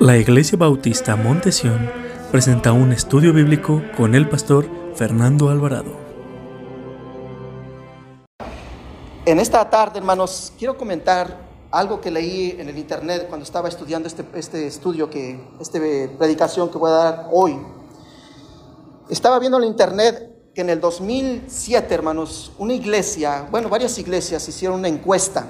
La Iglesia Bautista Montesión presenta un estudio bíblico con el pastor Fernando Alvarado. En esta tarde, hermanos, quiero comentar algo que leí en el internet cuando estaba estudiando este, este estudio, que, esta predicación que voy a dar hoy. Estaba viendo en el internet que en el 2007, hermanos, una iglesia, bueno, varias iglesias hicieron una encuesta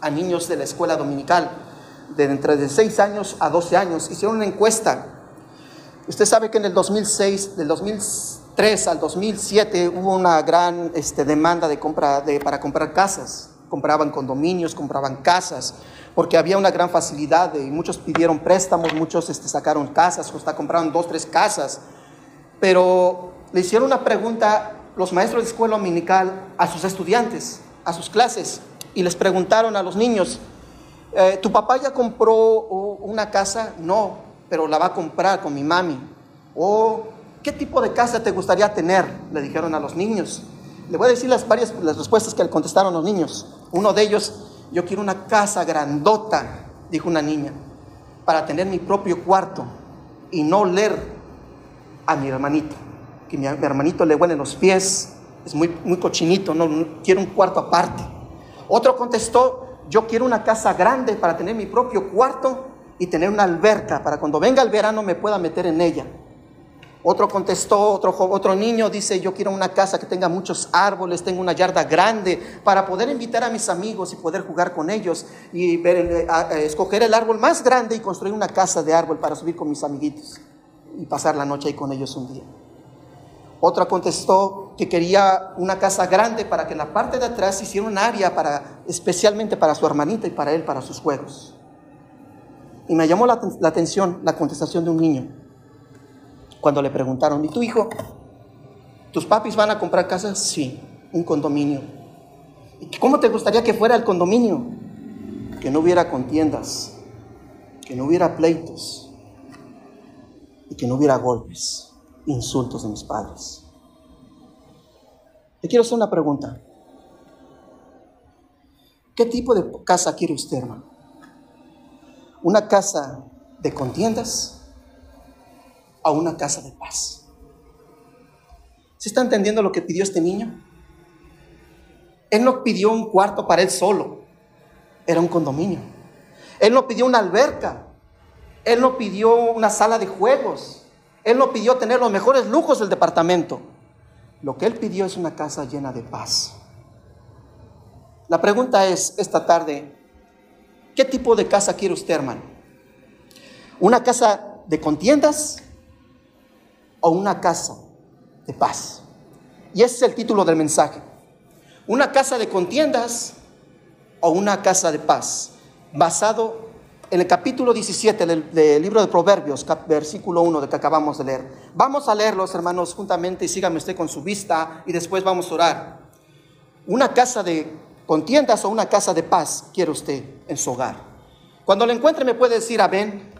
a niños de la escuela dominical de entre de 6 años a 12 años, hicieron una encuesta. Usted sabe que en el 2006, del 2003 al 2007 hubo una gran este, demanda de compra, de, para comprar casas. Compraban condominios, compraban casas, porque había una gran facilidad y muchos pidieron préstamos, muchos este, sacaron casas, hasta compraron dos, tres casas. Pero le hicieron una pregunta los maestros de escuela dominical a sus estudiantes, a sus clases, y les preguntaron a los niños, eh, ¿tu papá ya compró una casa? No, pero la va a comprar con mi mami. ¿O qué tipo de casa te gustaría tener? Le dijeron a los niños. Le voy a decir las varias las respuestas que le contestaron los niños. Uno de ellos, yo quiero una casa grandota, dijo una niña, para tener mi propio cuarto y no leer a mi hermanito. Que mi, hermanito le huele los pies, es muy, muy cochinito, no, quiero un cuarto aparte. Otro contestó, yo quiero una casa grande para tener mi propio cuarto y tener una alberca para cuando venga el verano me pueda meter en ella. Otro contestó, otro, otro niño dice, yo quiero una casa que tenga muchos árboles, tengo una yarda grande para poder invitar a mis amigos y poder jugar con ellos y ver, escoger el árbol más grande y construir una casa de árbol para subir con mis amiguitos y pasar la noche ahí con ellos un día. Otra contestó que quería una casa grande para que en la parte de atrás hiciera un área para, especialmente para su hermanita y para él, para sus juegos. Y me llamó la, atención la contestación de un niño cuando le preguntaron, ¿y tu hijo? ¿Tus papis van a comprar casa? Sí, un condominio. ¿Y cómo te gustaría que fuera el condominio? Que no hubiera contiendas, que no hubiera pleitos y que no hubiera golpes insultos de mis padres. Le quiero hacer una pregunta. ¿Qué tipo de casa quiere usted, hermano? ¿Una casa de contiendas o una casa de paz? ¿Se está entendiendo lo que pidió este niño? Él no pidió un cuarto para él solo, era un condominio. Él no pidió una alberca, él no pidió una sala de juegos, él no pidió tener los mejores lujos del departamento. Lo que él pidió es una casa llena de paz. La pregunta es esta tarde, ¿qué tipo de casa quiere usted, hermano? ¿Una casa de contiendas o una casa de paz? Y ese es el título del mensaje. ¿Una casa de contiendas o una casa de paz? Basado en el capítulo 17 del, libro de Proverbios, versículo 1 de que acabamos de leer. Vamos a leerlos, hermanos, juntamente y síganme usted con su vista y después vamos a orar. Una casa de contiendas o una casa de paz quiere usted en su hogar. Cuando lo encuentre me puede decir amén.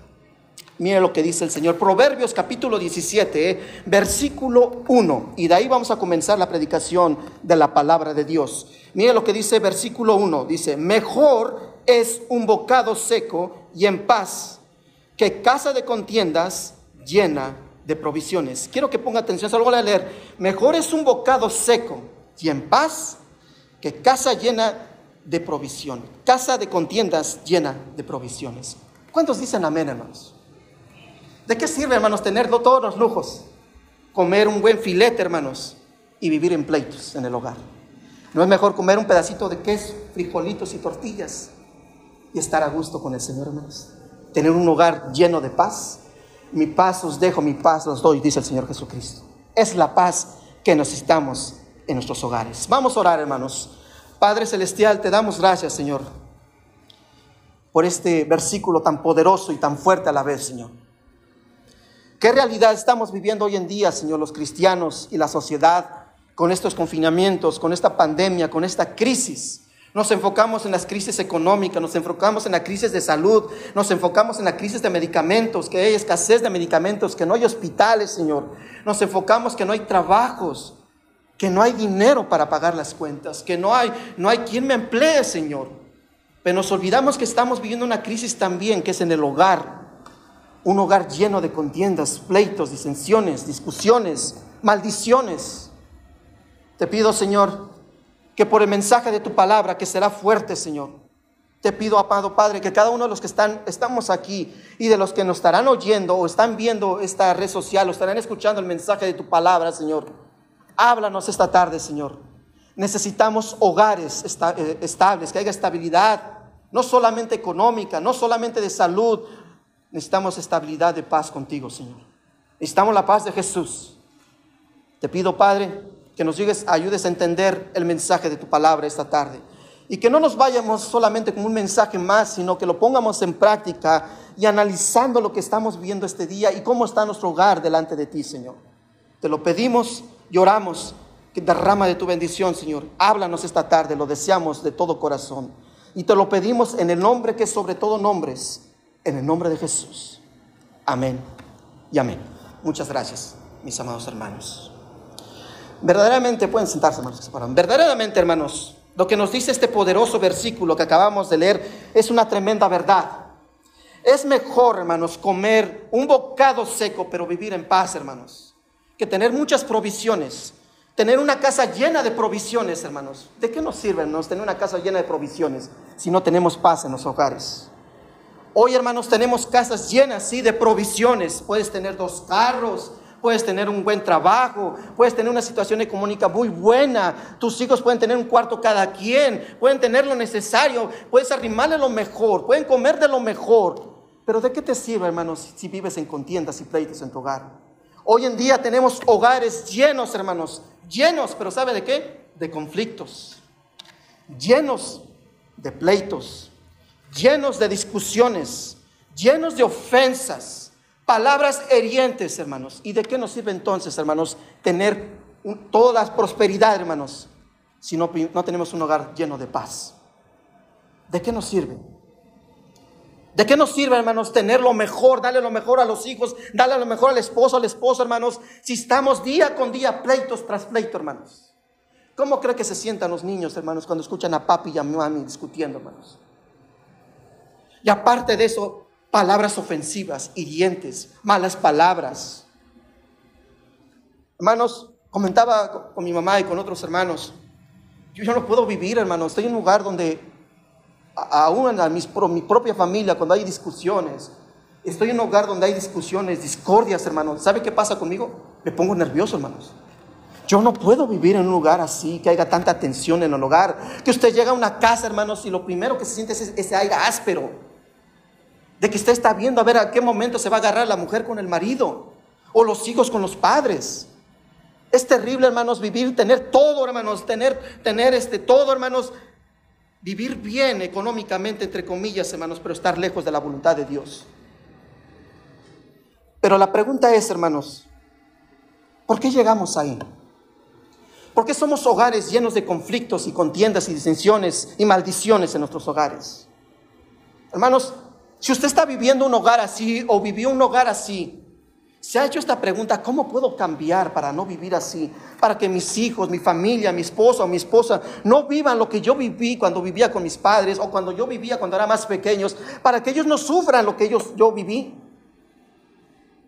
Mire lo que dice el Señor. Proverbios capítulo 17, versículo 1. Y de ahí vamos a comenzar la predicación de la palabra de Dios. Mire lo que dice versículo 1. Dice, mejor es un bocado seco y en paz que casa de contiendas llena de provisiones. Quiero que ponga atención, solo voy a leer. Mejor es un bocado seco y en paz que casa llena de provisión. Casa de contiendas llena de provisiones. ¿Cuántos dicen amén, hermanos? ¿De qué sirve, hermanos, tener todos los lujos? Comer un buen filete, hermanos, y vivir en pleitos en el hogar. ¿No es mejor comer un pedacito de queso, frijolitos y tortillas y estar a gusto con el Señor, hermanos. Tener un hogar lleno de paz. Mi paz os dejo, mi paz os doy, dice el Señor Jesucristo. Es la paz que necesitamos en nuestros hogares. Vamos a orar, hermanos. Padre Celestial, te damos gracias, Señor, por este versículo tan poderoso y tan fuerte a la vez, Señor. ¿Qué realidad estamos viviendo hoy en día, Señor, los cristianos y la sociedad con estos confinamientos, con esta pandemia, con esta crisis? Nos enfocamos en las crisis económicas, nos enfocamos en la crisis de salud, nos enfocamos en la crisis de medicamentos, que hay escasez de medicamentos, que no hay hospitales, Señor. Nos enfocamos que no hay trabajos, que no hay dinero para pagar las cuentas, que no hay, no hay quien me emplee, Señor. Pero nos olvidamos que estamos viviendo una crisis también, que es en el hogar. un hogar lleno de contiendas, pleitos, disensiones, discusiones, maldiciones. Te pido, Señor, que por el mensaje de tu palabra, que será fuerte, Señor, te pido, amado Padre, que cada uno de los que están, estamos aquí y de los que nos estarán oyendo o están viendo esta red social o estarán escuchando el mensaje de tu palabra, Señor, háblanos esta tarde, Señor. Necesitamos hogares eh, estables, que haya estabilidad, no solamente económica, no solamente de salud. Necesitamos estabilidad de paz contigo, Señor. Necesitamos la paz de Jesús. Te pido, Padre, que nos ayudes a entender el mensaje de tu palabra esta tarde. Y que no nos vayamos solamente con un mensaje más, sino que lo pongamos en práctica y analizando lo que estamos viendo este día y cómo está nuestro hogar delante de ti, Señor. Te lo pedimos lloramos que derrama de tu bendición, Señor. Háblanos esta tarde, lo deseamos de todo corazón. Y te lo pedimos en el nombre que sobre todo nombres, en el nombre de Jesús. Amén y amén. Muchas gracias, mis amados hermanos. Verdaderamente, pueden sentarse, hermanos, Verdaderamente, hermanos, lo que nos dice este poderoso versículo que acabamos de leer es una tremenda verdad. Es mejor, hermanos, comer un bocado seco, pero vivir en paz, hermanos, que tener muchas provisiones. Tener una casa llena de provisiones, hermanos. ¿De qué nos sirve, hermanos, tener una casa llena de provisiones si no tenemos paz en los hogares? Hoy, hermanos, tenemos casas llenas, sí, de provisiones. Puedes tener dos carros, puedes tener un buen trabajo, puedes tener una situación económica muy buena, tus hijos pueden tener un cuarto cada quien, pueden tener lo necesario, puedes arrimarle lo mejor, pueden comer de lo mejor. Pero ¿de qué te sirve, hermanos, si vives en contiendas y pleitos en tu hogar? Hoy en día tenemos hogares llenos, hermanos, llenos, pero ¿sabe de qué? De conflictos, llenos de pleitos, llenos de discusiones, llenos de ofensas Palabras herientes, hermanos. ¿Y de qué nos sirve entonces, hermanos, tener toda la prosperidad, hermanos, si no, no tenemos un hogar lleno de paz? ¿De qué nos sirve? ¿De qué nos sirve, hermanos, tener lo mejor, darle lo mejor a los hijos, darle lo mejor al esposo, al esposo, hermanos, si estamos día con día pleitos tras pleito, hermanos? ¿Cómo cree que se sientan los niños, hermanos, cuando escuchan a papi y a mami discutiendo, hermanos? Y aparte de eso, palabras ofensivas, hirientes, malas palabras. Hermanos, comentaba con mi mamá y con otros hermanos, yo, no puedo vivir, hermanos, estoy en un lugar donde aún en mi propia familia, cuando hay discusiones, estoy en un hogar donde hay discusiones, discordias, hermanos. ¿Sabe qué pasa conmigo? Me pongo nervioso, hermanos. Yo no puedo vivir en un lugar así, que haya tanta tensión en el hogar. Que usted llega a una casa, hermanos, y lo primero que se siente es ese aire áspero de que usted está viendo a ver a qué momento se va a agarrar la mujer con el marido o los hijos con los padres. Es terrible, hermanos, vivir, tener todo, hermanos, tener, tener este todo, hermanos, vivir bien económicamente, entre comillas, hermanos, pero estar lejos de la voluntad de Dios. Pero la pregunta es, hermanos, ¿por qué llegamos ahí? ¿Por qué somos hogares llenos de conflictos y contiendas y disensiones y maldiciones en nuestros hogares? Hermanos, si usted está viviendo un hogar así o vivió un hogar así, se ha hecho esta pregunta, ¿cómo puedo cambiar para no vivir así? Para que mis hijos, mi familia, mi esposo mi esposa no vivan lo que yo viví cuando vivía con mis padres o cuando yo vivía cuando era más pequeños, para que ellos no sufran lo que ellos, yo viví.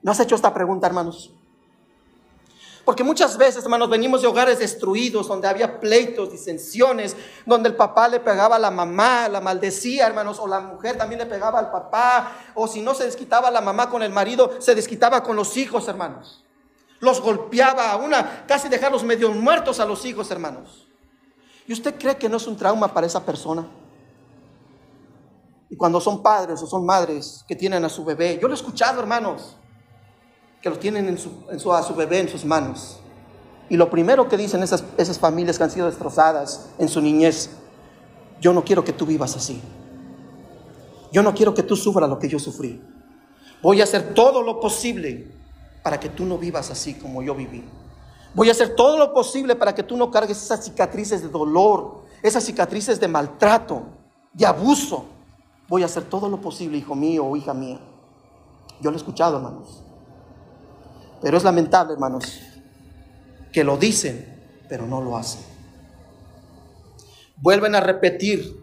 ¿No has hecho esta pregunta, hermanos? Porque muchas veces, hermanos, venimos de hogares destruidos, donde había pleitos, disensiones, donde el papá le pegaba a la mamá, la maldecía, hermanos, o la mujer también le pegaba al papá, o si no se desquitaba la mamá con el marido, se desquitaba con los hijos, hermanos. Los golpeaba a una, casi dejarlos medio muertos a los hijos, hermanos. ¿Y usted cree que no es un trauma para esa persona? Y cuando son padres o son madres que tienen a su bebé, yo lo he escuchado, hermanos que lo tienen en su, a su bebé en sus manos. Y lo primero que dicen esas, esas familias que han sido destrozadas en su niñez, yo no quiero que tú vivas así. Yo no quiero que tú sufras lo que yo sufrí. Voy a hacer todo lo posible para que tú no vivas así como yo viví. Voy a hacer todo lo posible para que tú no cargues esas cicatrices de dolor, esas cicatrices de maltrato, de abuso. Voy a hacer todo lo posible, hijo mío o hija mía. Yo lo he escuchado, hermanos. Pero es lamentable, hermanos, que lo dicen, pero no lo hacen. Vuelven a repetir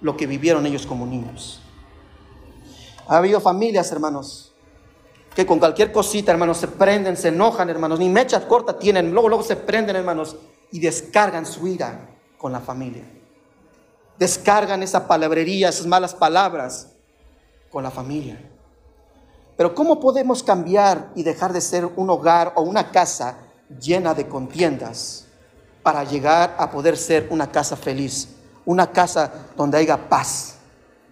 lo que vivieron ellos como niños. Ha habido familias, hermanos, que con cualquier cosita, hermanos, se prenden, se enojan, hermanos, ni mecha corta tienen, luego, luego se prenden, hermanos, y descargan su ira con la familia. Descargan esa palabrería, esas malas palabras con la familia. Pero ¿cómo podemos cambiar y dejar de ser un hogar o una casa llena de contiendas para llegar a poder ser una casa feliz, una casa donde haya paz,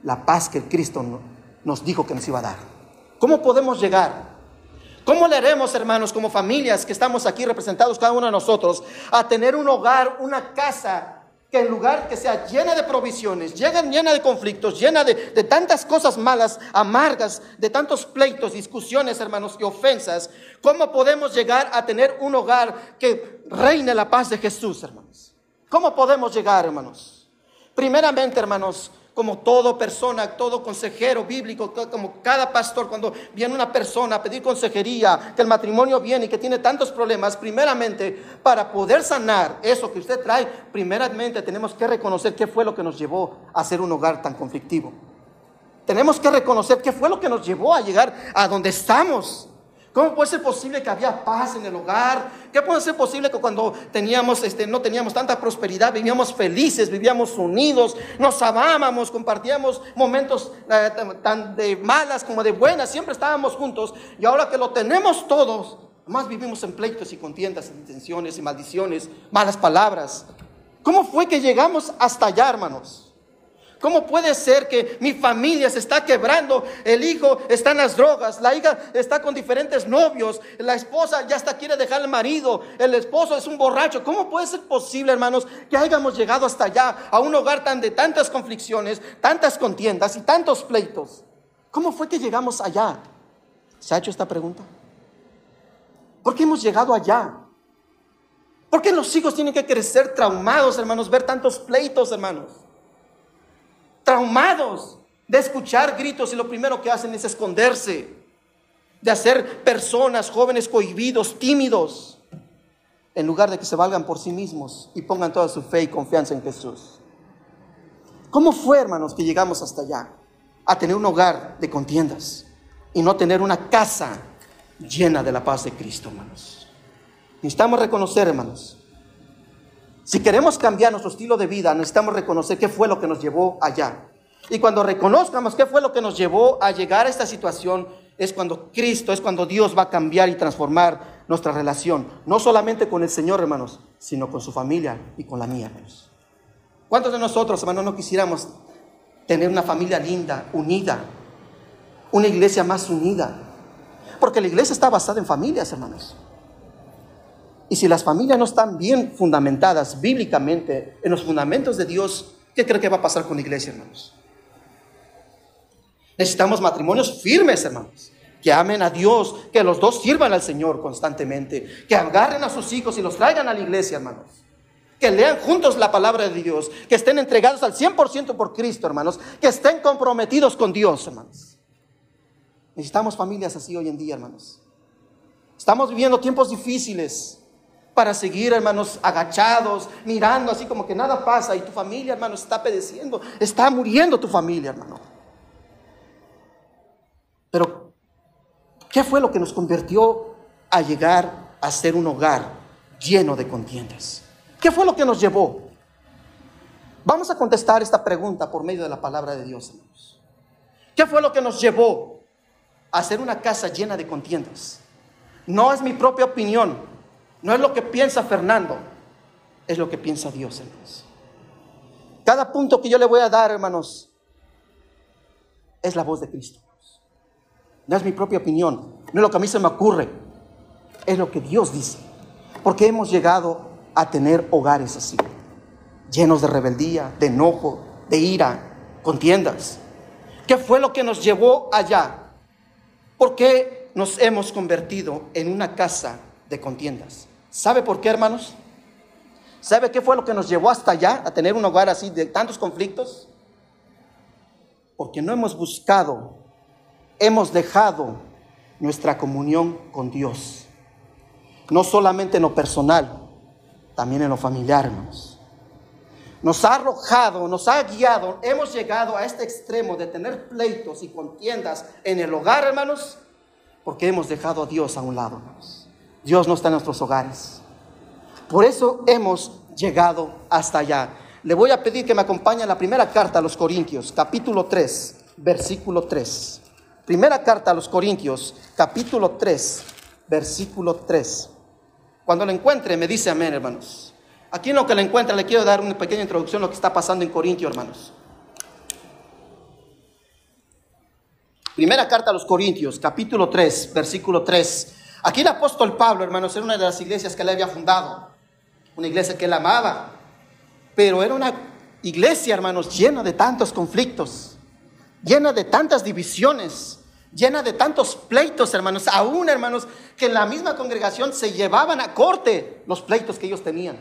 la paz que Cristo nos dijo que nos iba a dar? ¿Cómo podemos llegar? ¿Cómo le haremos, hermanos, como familias que estamos aquí representados, cada uno de nosotros, a tener un hogar, una casa que en lugar que sea llena de provisiones, llena de conflictos, llena de, de, tantas cosas malas, amargas, de tantos pleitos, discusiones, hermanos, y ofensas, ¿cómo podemos llegar a tener un hogar que reine la paz de Jesús, hermanos? ¿Cómo podemos llegar, hermanos? Primeramente, hermanos, como todo persona, todo consejero bíblico, como cada pastor, cuando viene una persona a pedir consejería, que el matrimonio viene y que tiene tantos problemas, primeramente, para poder sanar eso que usted trae, primeramente tenemos que reconocer qué fue lo que nos llevó a ser un hogar tan conflictivo. Tenemos que reconocer qué fue lo que nos llevó a llegar a donde estamos. ¿Cómo puede ser posible que había paz en el hogar? ¿Qué puede ser posible que cuando teníamos, este, no teníamos tanta prosperidad, vivíamos felices, vivíamos unidos, nos amábamos, compartíamos momentos eh, tan de malas como de buenas, siempre estábamos juntos y ahora que lo tenemos todos, más vivimos en pleitos y contiendas, intenciones y maldiciones, malas palabras. ¿Cómo fue que llegamos hasta allá, hermanos? ¿Cómo puede ser que mi familia se está quebrando? El hijo está en las drogas, la hija está con diferentes novios, la esposa ya hasta quiere dejar al marido, el esposo es un borracho. ¿Cómo puede ser posible, hermanos, que hayamos llegado hasta allá, a un hogar tan de tantas conflicciones, tantas contiendas y tantos pleitos? ¿Cómo fue que llegamos allá? ¿Se ha hecho esta pregunta? ¿Por qué hemos llegado allá? ¿Por qué los hijos tienen que crecer traumados, hermanos, ver tantos pleitos, hermanos? Traumados de escuchar gritos y lo primero que hacen es esconderse, de hacer personas, jóvenes cohibidos, tímidos, en lugar de que se valgan por sí mismos y pongan toda su fe y confianza en Jesús. ¿Cómo fue, hermanos, que llegamos hasta allá? A tener un hogar de contiendas y no tener una casa llena de la paz de Cristo, hermanos. Necesitamos reconocer, hermanos, si queremos cambiar nuestro estilo de vida, necesitamos reconocer qué fue lo que nos llevó allá. Y cuando reconozcamos qué fue lo que nos llevó a llegar a esta situación, es cuando Cristo, es cuando Dios va a cambiar y transformar nuestra relación, no solamente con el Señor, hermanos, sino con su familia y con la mía, hermanos. ¿Cuántos de nosotros, hermanos, no quisiéramos tener una familia linda, unida, una iglesia más unida? Porque la iglesia está basada en familias, hermanos. Y si las familias no están bien fundamentadas bíblicamente en los fundamentos de Dios, ¿qué cree que va a pasar con la iglesia, hermanos? Necesitamos matrimonios firmes, hermanos, que amen a Dios, que los dos sirvan al Señor constantemente, que agarren a sus hijos y los traigan a la iglesia, hermanos. Que lean juntos la palabra de Dios, que estén entregados al 100% por Cristo, hermanos, que estén comprometidos con Dios, hermanos. Necesitamos familias así hoy en día, hermanos. Estamos viviendo tiempos difíciles para seguir, hermanos, agachados, mirando así como que nada pasa y tu familia, hermano, está padeciendo, está muriendo tu familia, hermano. Pero, ¿qué fue lo que nos convirtió a llegar a ser un hogar lleno de contiendas? ¿Qué fue lo que nos llevó? Vamos a contestar esta pregunta por medio de la palabra de Dios, hermanos. ¿Qué fue lo que nos llevó a ser una casa llena de contiendas? No es mi propia opinión, no es lo que piensa Fernando, es lo que piensa Dios, hermanos. Cada punto que yo le voy a dar, hermanos, es la voz de Cristo. No es mi propia opinión, no es lo que a mí se me ocurre, es lo que Dios dice. Porque hemos llegado a tener hogares así, llenos de rebeldía, de enojo, de ira, contiendas. ¿Qué fue lo que nos llevó allá? ¿Por qué nos hemos convertido en una casa de contiendas? ¿Sabe por qué, hermanos? ¿Sabe qué fue lo que nos llevó hasta allá, a tener un hogar así de tantos conflictos? Porque no hemos buscado, hemos dejado nuestra comunión con Dios. No solamente en lo personal, también en lo familiar, hermanos. Nos ha arrojado, nos ha guiado, hemos llegado a este extremo de tener pleitos y contiendas en el hogar, hermanos, Porque hemos dejado a Dios a un lado. Dios no está en nuestros hogares. Por eso hemos llegado hasta allá. Le voy a pedir que me acompañe a la primera carta a los Corintios, capítulo 3, versículo 3. Primera carta a los Corintios, capítulo 3, versículo 3. Cuando lo encuentre, me dice amén, hermanos. Aquí en lo que lo encuentre, le quiero dar una pequeña introducción a lo que está pasando en Corintios, hermanos. Primera carta a los Corintios, capítulo 3, versículo 3. Aquí el apóstol Pablo, hermanos, era una de las iglesias que él había fundado, una iglesia que él amaba, pero era una iglesia, hermanos, llena de tantos conflictos, llena de tantas divisiones, llena de tantos pleitos, hermanos, aún, hermanos, que en la misma congregación se llevaban a corte los pleitos que ellos tenían.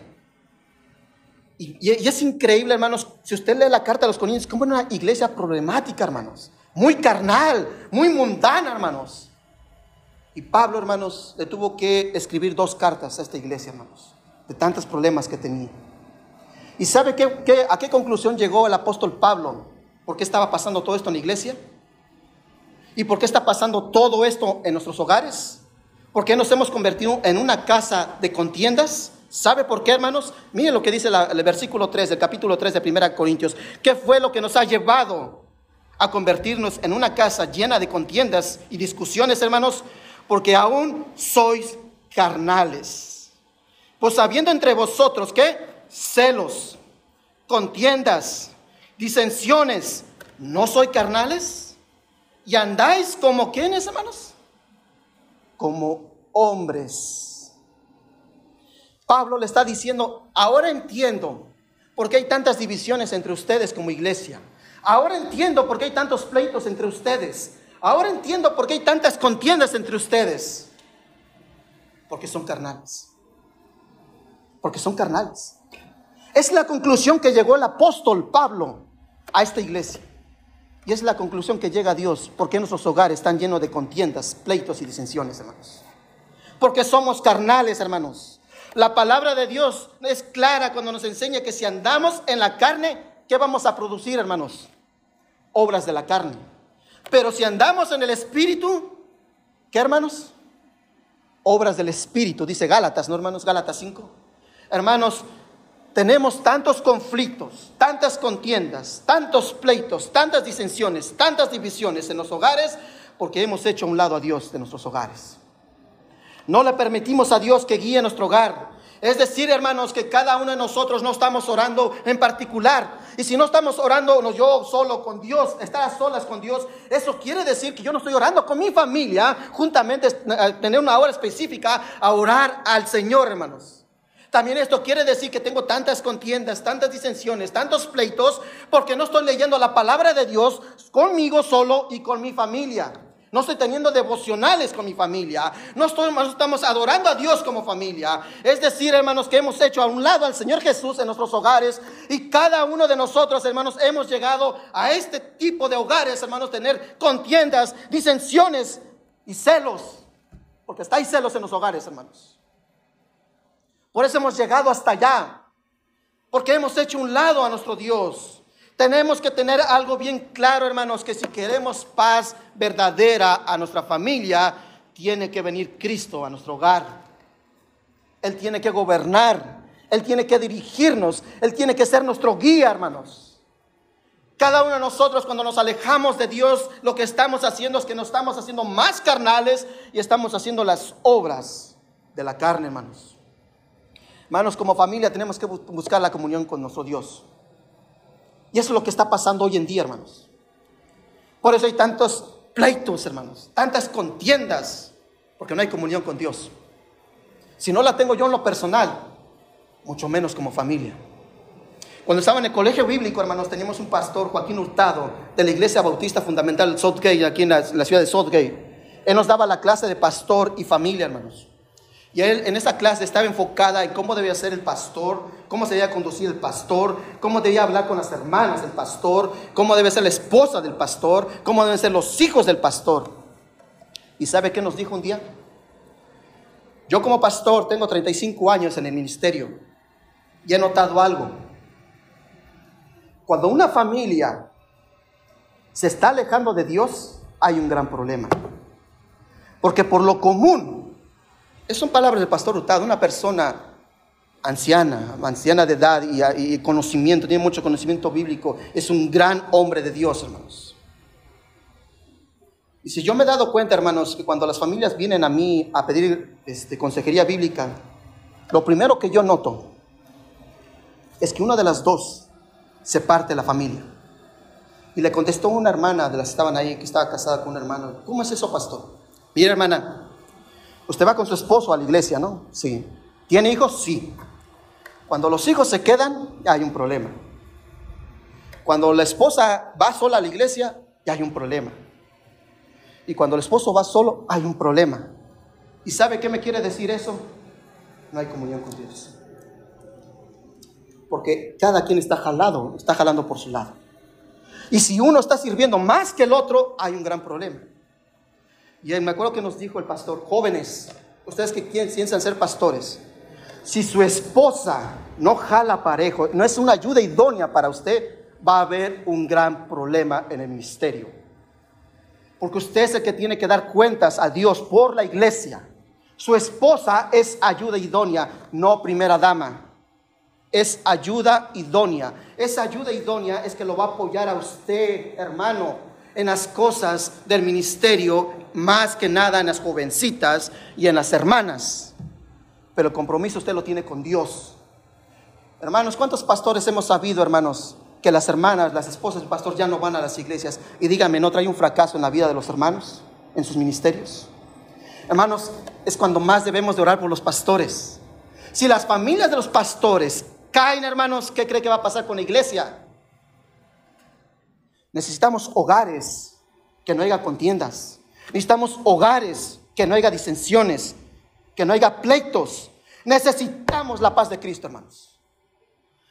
Y, es increíble, hermanos, si usted lee la carta a los Corintios, como una iglesia problemática, hermanos, muy carnal, muy mundana, hermanos. Y Pablo, hermanos, le tuvo que escribir dos cartas a esta iglesia, hermanos, de tantos problemas que tenía. ¿Y sabe qué, a qué conclusión llegó el apóstol Pablo? ¿Por qué estaba pasando todo esto en la iglesia? ¿Y por qué está pasando todo esto en nuestros hogares? ¿Por qué nos hemos convertido en una casa de contiendas? ¿Sabe por qué, hermanos? Miren lo que dice el versículo 3 del capítulo 3 de 1 Corintios. ¿Qué fue lo que nos ha llevado a convertirnos en una casa llena de contiendas y discusiones, hermanos? Porque aún sois carnales. Pues habiendo entre vosotros, ¿qué? Celos, contiendas, disensiones, ¿no soy carnales? ¿Y andáis como quienes, hermanos? Como hombres. Pablo le está diciendo, ahora entiendo por qué hay tantas divisiones entre ustedes como iglesia. Ahora entiendo por qué hay tantos pleitos entre ustedes. Ahora entiendo por qué hay tantas contiendas entre ustedes. Porque son carnales. Porque son carnales. Es la conclusión que llegó el apóstol Pablo a esta iglesia. Y es la conclusión que llega a Dios. Porque nuestros hogares están llenos de contiendas, pleitos y disensiones, hermanos. Porque somos carnales, hermanos. La palabra de Dios es clara cuando nos enseña que si andamos en la carne, ¿qué vamos a producir, hermanos? Obras de la carne. Pero si andamos en el Espíritu, ¿qué hermanos? Obras del Espíritu, dice Gálatas, ¿no hermanos? Gálatas 5. Hermanos, tenemos tantos conflictos, tantas contiendas, tantos pleitos, tantas disensiones, tantas divisiones en los hogares, porque hemos hecho a un lado a Dios de nuestros hogares. No le permitimos a Dios que guíe nuestro hogar. Es decir, hermanos, que cada uno de nosotros no estamos orando en particular. Y si no estamos orando no, yo solo con Dios, estar a solas con Dios, eso quiere decir que yo no estoy orando con mi familia, juntamente eh, tener una hora específica a orar al Señor, hermanos. También esto quiere decir que tengo tantas contiendas, tantas disensiones, tantos pleitos, porque no estoy leyendo la palabra de Dios conmigo solo y con mi familia. No estoy teniendo devocionales con mi familia. No, estamos adorando a Dios como familia. Es decir, hermanos, que hemos hecho a un lado al Señor Jesús en nuestros hogares. Y cada uno de nosotros, hermanos, hemos llegado a este tipo de hogares, hermanos, tener contiendas, disensiones y celos. Porque está celos en los hogares, hermanos. Por eso hemos llegado hasta allá. Porque hemos hecho un lado a nuestro Dios. Tenemos que tener algo bien claro, hermanos, que si queremos paz verdadera a nuestra familia, tiene que venir Cristo a nuestro hogar. Él tiene que gobernar, Él tiene que dirigirnos, Él tiene que ser nuestro guía, hermanos. Cada uno de nosotros cuando nos alejamos de Dios, lo que estamos haciendo es que nos estamos haciendo más carnales y estamos haciendo las obras de la carne, hermanos. Hermanos, como familia tenemos que buscar la comunión con nuestro Dios. Y eso es lo que está pasando hoy en día, hermanos. Por eso hay tantos pleitos, hermanos, tantas contiendas, porque no hay comunión con Dios. Si no la tengo yo en lo personal, mucho menos como familia. Cuando estaba en el colegio bíblico, hermanos, teníamos un pastor, Joaquín Hurtado, de la Iglesia Bautista Fundamental Southgate, aquí en la, la ciudad de Southgate. Él nos daba la clase de pastor y familia, hermanos. Y él en esa clase estaba enfocada en cómo debía ser el pastor, cómo se debía conducir el pastor, cómo debía hablar con las hermanas del pastor, cómo debe ser la esposa del pastor, cómo deben ser los hijos del pastor. ¿Y sabe qué nos dijo un día? Yo como pastor tengo 35 años en el ministerio y he notado algo. Cuando una familia se está alejando de Dios, hay un gran problema. Porque por lo común, esas son palabras del pastor Hurtado, una persona anciana, anciana de edad y, y, conocimiento, tiene mucho conocimiento bíblico, es un gran hombre de Dios, hermanos. Y si yo me he dado cuenta, hermanos, que cuando las familias vienen a mí a pedir este, consejería bíblica, lo primero que yo noto es que una de las dos se parte de la familia. Y le contestó una hermana de las que estaban ahí, que estaba casada con un hermano, ¿cómo es eso, pastor? Mira, hermana, usted va con su esposo a la iglesia, ¿no? Sí. ¿Tiene hijos? Sí. Cuando los hijos se quedan, ya hay un problema. Cuando la esposa va sola a la iglesia, ya hay un problema. Y cuando el esposo va solo, hay un problema. ¿Y sabe qué me quiere decir eso? No hay comunión con Dios. Porque cada quien está jalado, está jalando por su lado. Y si uno está sirviendo más que el otro, hay un gran problema. Y me acuerdo que nos dijo el pastor, jóvenes, ustedes que piensan ser pastores, si su esposa no jala parejo, no es una ayuda idónea para usted, va a haber un gran problema en el ministerio. Porque usted es el que tiene que dar cuentas a Dios por la iglesia. Su esposa es ayuda idónea, no primera dama. Es ayuda idónea. Esa ayuda idónea es que lo va a apoyar a usted, hermano, en las cosas del ministerio, más que nada en las jovencitas y en las hermanas pero el compromiso usted lo tiene con Dios. Hermanos, ¿cuántos pastores hemos sabido, hermanos, que las hermanas, las esposas del pastor ya no van a las iglesias? Y dígame, ¿no trae un fracaso en la vida de los hermanos, en sus ministerios? Hermanos, es cuando más debemos de orar por los pastores. Si las familias de los pastores caen, hermanos, ¿qué cree que va a pasar con la iglesia? Necesitamos hogares que no haya contiendas. Necesitamos hogares que no haya disensiones que no haya pleitos. Necesitamos la paz de Cristo, hermanos.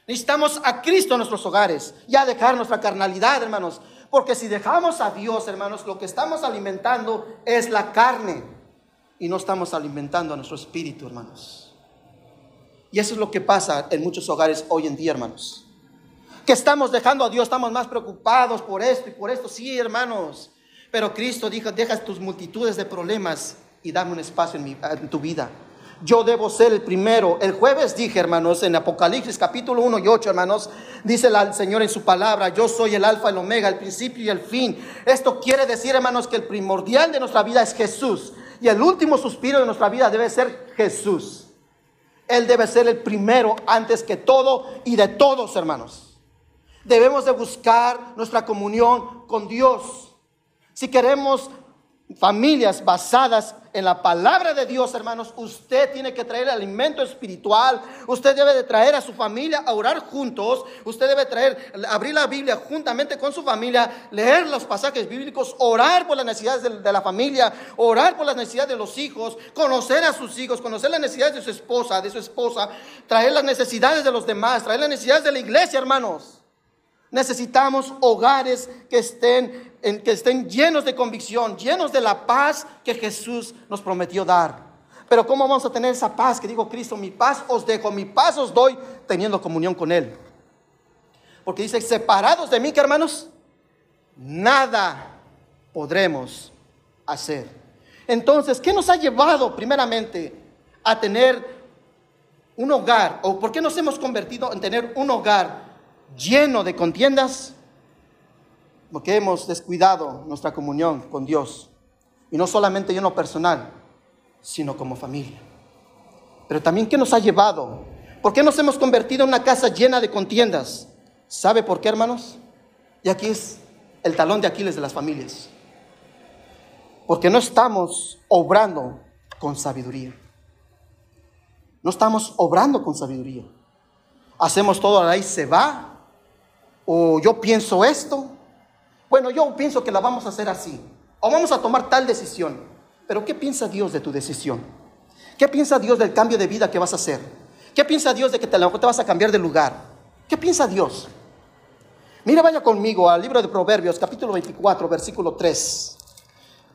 Necesitamos a Cristo en nuestros hogares, ya dejar nuestra carnalidad, hermanos. Porque si dejamos a Dios, hermanos, lo que estamos alimentando es la carne y no estamos alimentando a nuestro espíritu, hermanos. Y eso es lo que pasa en muchos hogares hoy en día, hermanos. Que estamos dejando a Dios, estamos más preocupados por esto y por esto, sí, hermanos. Pero Cristo dijo, deja tus multitudes de problemas y dame un espacio en, tu vida. Yo debo ser el primero. El jueves dije, hermanos, en Apocalipsis capítulo 1 y 8, hermanos, dice el Señor en su palabra, yo soy el alfa, el omega, el principio y el fin. Esto quiere decir, hermanos, que el primordial de nuestra vida es Jesús. Y el último suspiro de nuestra vida debe ser Jesús. Él debe ser el primero antes que todo y de todos, hermanos. Debemos de buscar nuestra comunión con Dios. Si queremos familias basadas en la palabra de Dios, hermanos, usted tiene que traer alimento espiritual, usted debe de traer a su familia a orar juntos, usted debe traer, abrir la Biblia juntamente con su familia, leer los pasajes bíblicos, orar por las necesidades de, la familia, orar por las necesidades de los hijos, conocer a sus hijos, conocer las necesidades de su esposa, de su esposa, traer las necesidades de los demás, traer las necesidades de la iglesia, hermanos. Necesitamos hogares que estén, que estén llenos de convicción, llenos de la paz que Jesús nos prometió dar. Pero ¿cómo vamos a tener esa paz que digo Cristo, mi paz os dejo, mi paz os doy, teniendo comunión con Él? Porque dice, separados de mí, que hermanos, nada podremos hacer. Entonces, ¿qué nos ha llevado primeramente a tener un hogar? ¿O por qué nos hemos convertido en tener un hogar lleno de contiendas porque hemos descuidado nuestra comunión con Dios. Y no solamente lleno personal, sino como familia. Pero también, ¿qué nos ha llevado? ¿Por qué nos hemos convertido en una casa llena de contiendas? ¿Sabe por qué, hermanos? Y aquí es el talón de Aquiles de las familias. Porque no estamos obrando con sabiduría. No estamos obrando con sabiduría. Hacemos todo, ahí se va o yo pienso esto, bueno, yo pienso que la vamos a hacer así, o vamos a tomar tal decisión. Pero ¿qué piensa Dios de tu decisión? ¿Qué piensa Dios del cambio de vida que vas a hacer? ¿Qué piensa Dios de que te, te vas a cambiar de lugar? ¿Qué piensa Dios? Mira, vaya conmigo al libro de Proverbios, capítulo 24, versículo 3.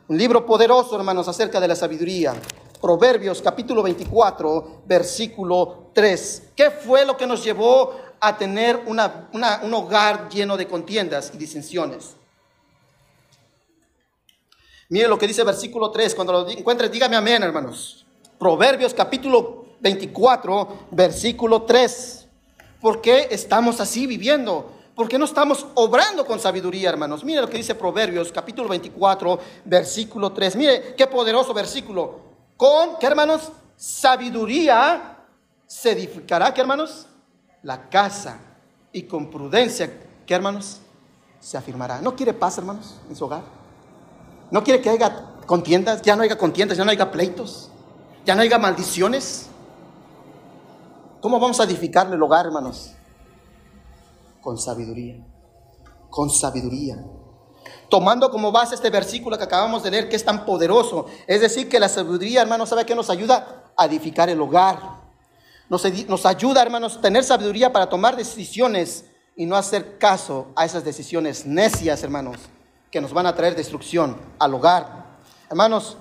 Un libro poderoso, hermanos, acerca de la sabiduría. Proverbios, capítulo 24, versículo 3. ¿Qué fue lo que nos llevó a tener un hogar lleno de contiendas y disensiones. Mire lo que dice versículo 3. Cuando lo encuentres, dígame amén, hermanos. Proverbios capítulo 24, versículo 3. ¿Por qué estamos así viviendo? ¿Por qué no estamos obrando con sabiduría, hermanos? Mire lo que dice Proverbios capítulo 24, versículo 3. Mire qué poderoso versículo. Con, ¿qué hermanos? Sabiduría se edificará, ¿qué hermanos? La casa. Y con prudencia, ¿qué hermanos? Se afirmará. ¿No quiere paz, hermanos, en su hogar? ¿No quiere que haya contiendas? Ya no haya contiendas, ya no haya pleitos, ya no haya maldiciones. ¿Cómo vamos a edificarle el hogar, hermanos? Con sabiduría. Con sabiduría. Tomando como base este versículo que acabamos de leer, que es tan poderoso. Es decir, que la sabiduría, hermanos, ¿sabe que nos ayuda? A edificar el hogar. Nos, ayuda, hermanos, a tener sabiduría para tomar decisiones y no hacer caso a esas decisiones necias, hermanos, que nos van a traer destrucción al hogar. Hermanos,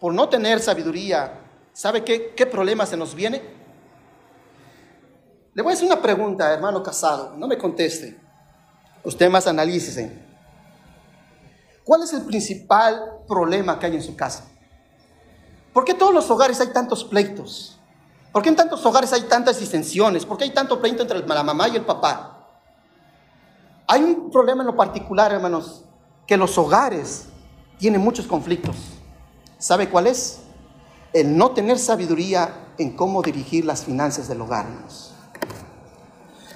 por no tener sabiduría, ¿sabe qué, qué problema se nos viene? Le voy a hacer una pregunta, hermano casado, no me conteste. Usted más analícese. ¿Cuál es el principal problema que hay en su casa? ¿Por qué en todos los hogares hay tantos pleitos? ¿Por qué en tantos hogares hay tantas disensiones? ¿Por qué hay tanto pleito entre la mamá y el papá? Hay un problema en lo particular, hermanos, que los hogares tienen muchos conflictos. ¿Sabe cuál es? El no tener sabiduría en cómo dirigir las finanzas del hogar, hermanos.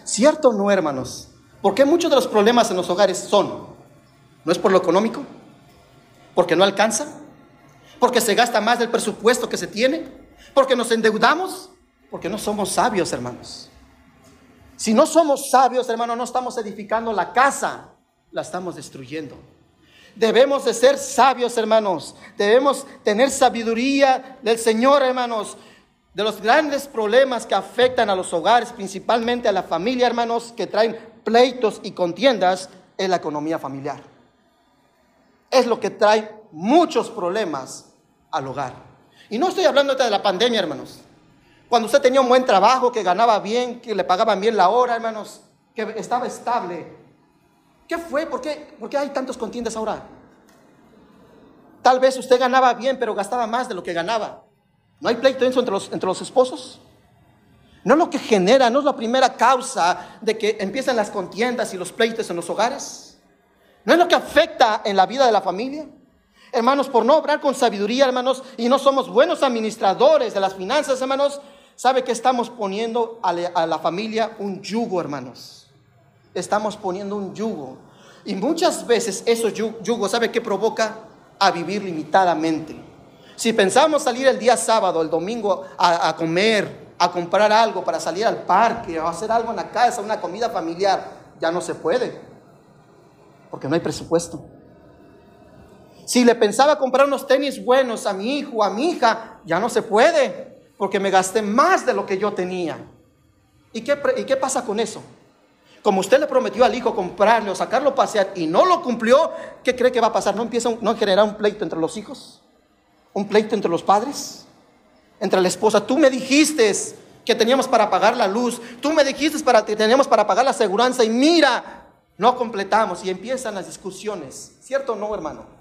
¿Cierto o no, hermanos? Porque muchos de los problemas en los hogares son, ¿no es por lo económico? ¿Porque no alcanza? ¿Porque se gasta más del presupuesto que se tiene? ¿Porque nos endeudamos? Porque no somos sabios, hermanos. Si no somos sabios, hermanos, no estamos edificando la casa, la estamos destruyendo. Debemos de ser sabios, hermanos. Debemos tener sabiduría del Señor, hermanos de los grandes problemas que afectan a los hogares, principalmente a la familia, hermanos, que traen pleitos y contiendas, es la economía familiar. Es lo que trae muchos problemas al hogar. Y no estoy hablando de la pandemia, hermanos. Cuando usted tenía un buen trabajo, que ganaba bien, que le pagaban bien la hora, hermanos, que estaba estable. ¿Qué fue? ¿Por qué, ¿Por qué hay tantos contiendas ahora? Tal vez usted ganaba bien, pero gastaba más de lo que ganaba. ¿No hay pleito entre los, entre los esposos? ¿No es lo que genera, no es la primera causa de que empiezan las contiendas y los pleitos en los hogares? ¿No es lo que afecta en la vida de la familia? Hermanos, por no obrar con sabiduría, hermanos, y no somos buenos administradores de las finanzas, hermanos, ¿sabe que estamos poniendo a, a la familia un yugo, hermanos? Estamos poniendo un yugo. Y muchas veces esos yugos, ¿sabe qué provoca? A vivir limitadamente. Si pensamos salir el día sábado, el domingo, a, comer, a comprar algo para salir al parque, o hacer algo en la casa, una comida familiar, ya no se puede, porque no hay presupuesto. Si le pensaba comprar unos tenis buenos a mi hijo, a mi hija, ya no se puede, porque me gasté más de lo que yo tenía. ¿Y qué, pasa con eso? Como usted le prometió al hijo comprarle o sacarlo a pasear y no lo cumplió, ¿qué cree que va a pasar? ¿No empieza no generar un pleito entre los hijos? un pleito entre los padres, entre la esposa. Tú me dijiste que teníamos para pagar la luz, tú me dijiste para, que teníamos para pagar la aseguranza y mira, no completamos y empiezan las discusiones. ¿Cierto o no, hermano?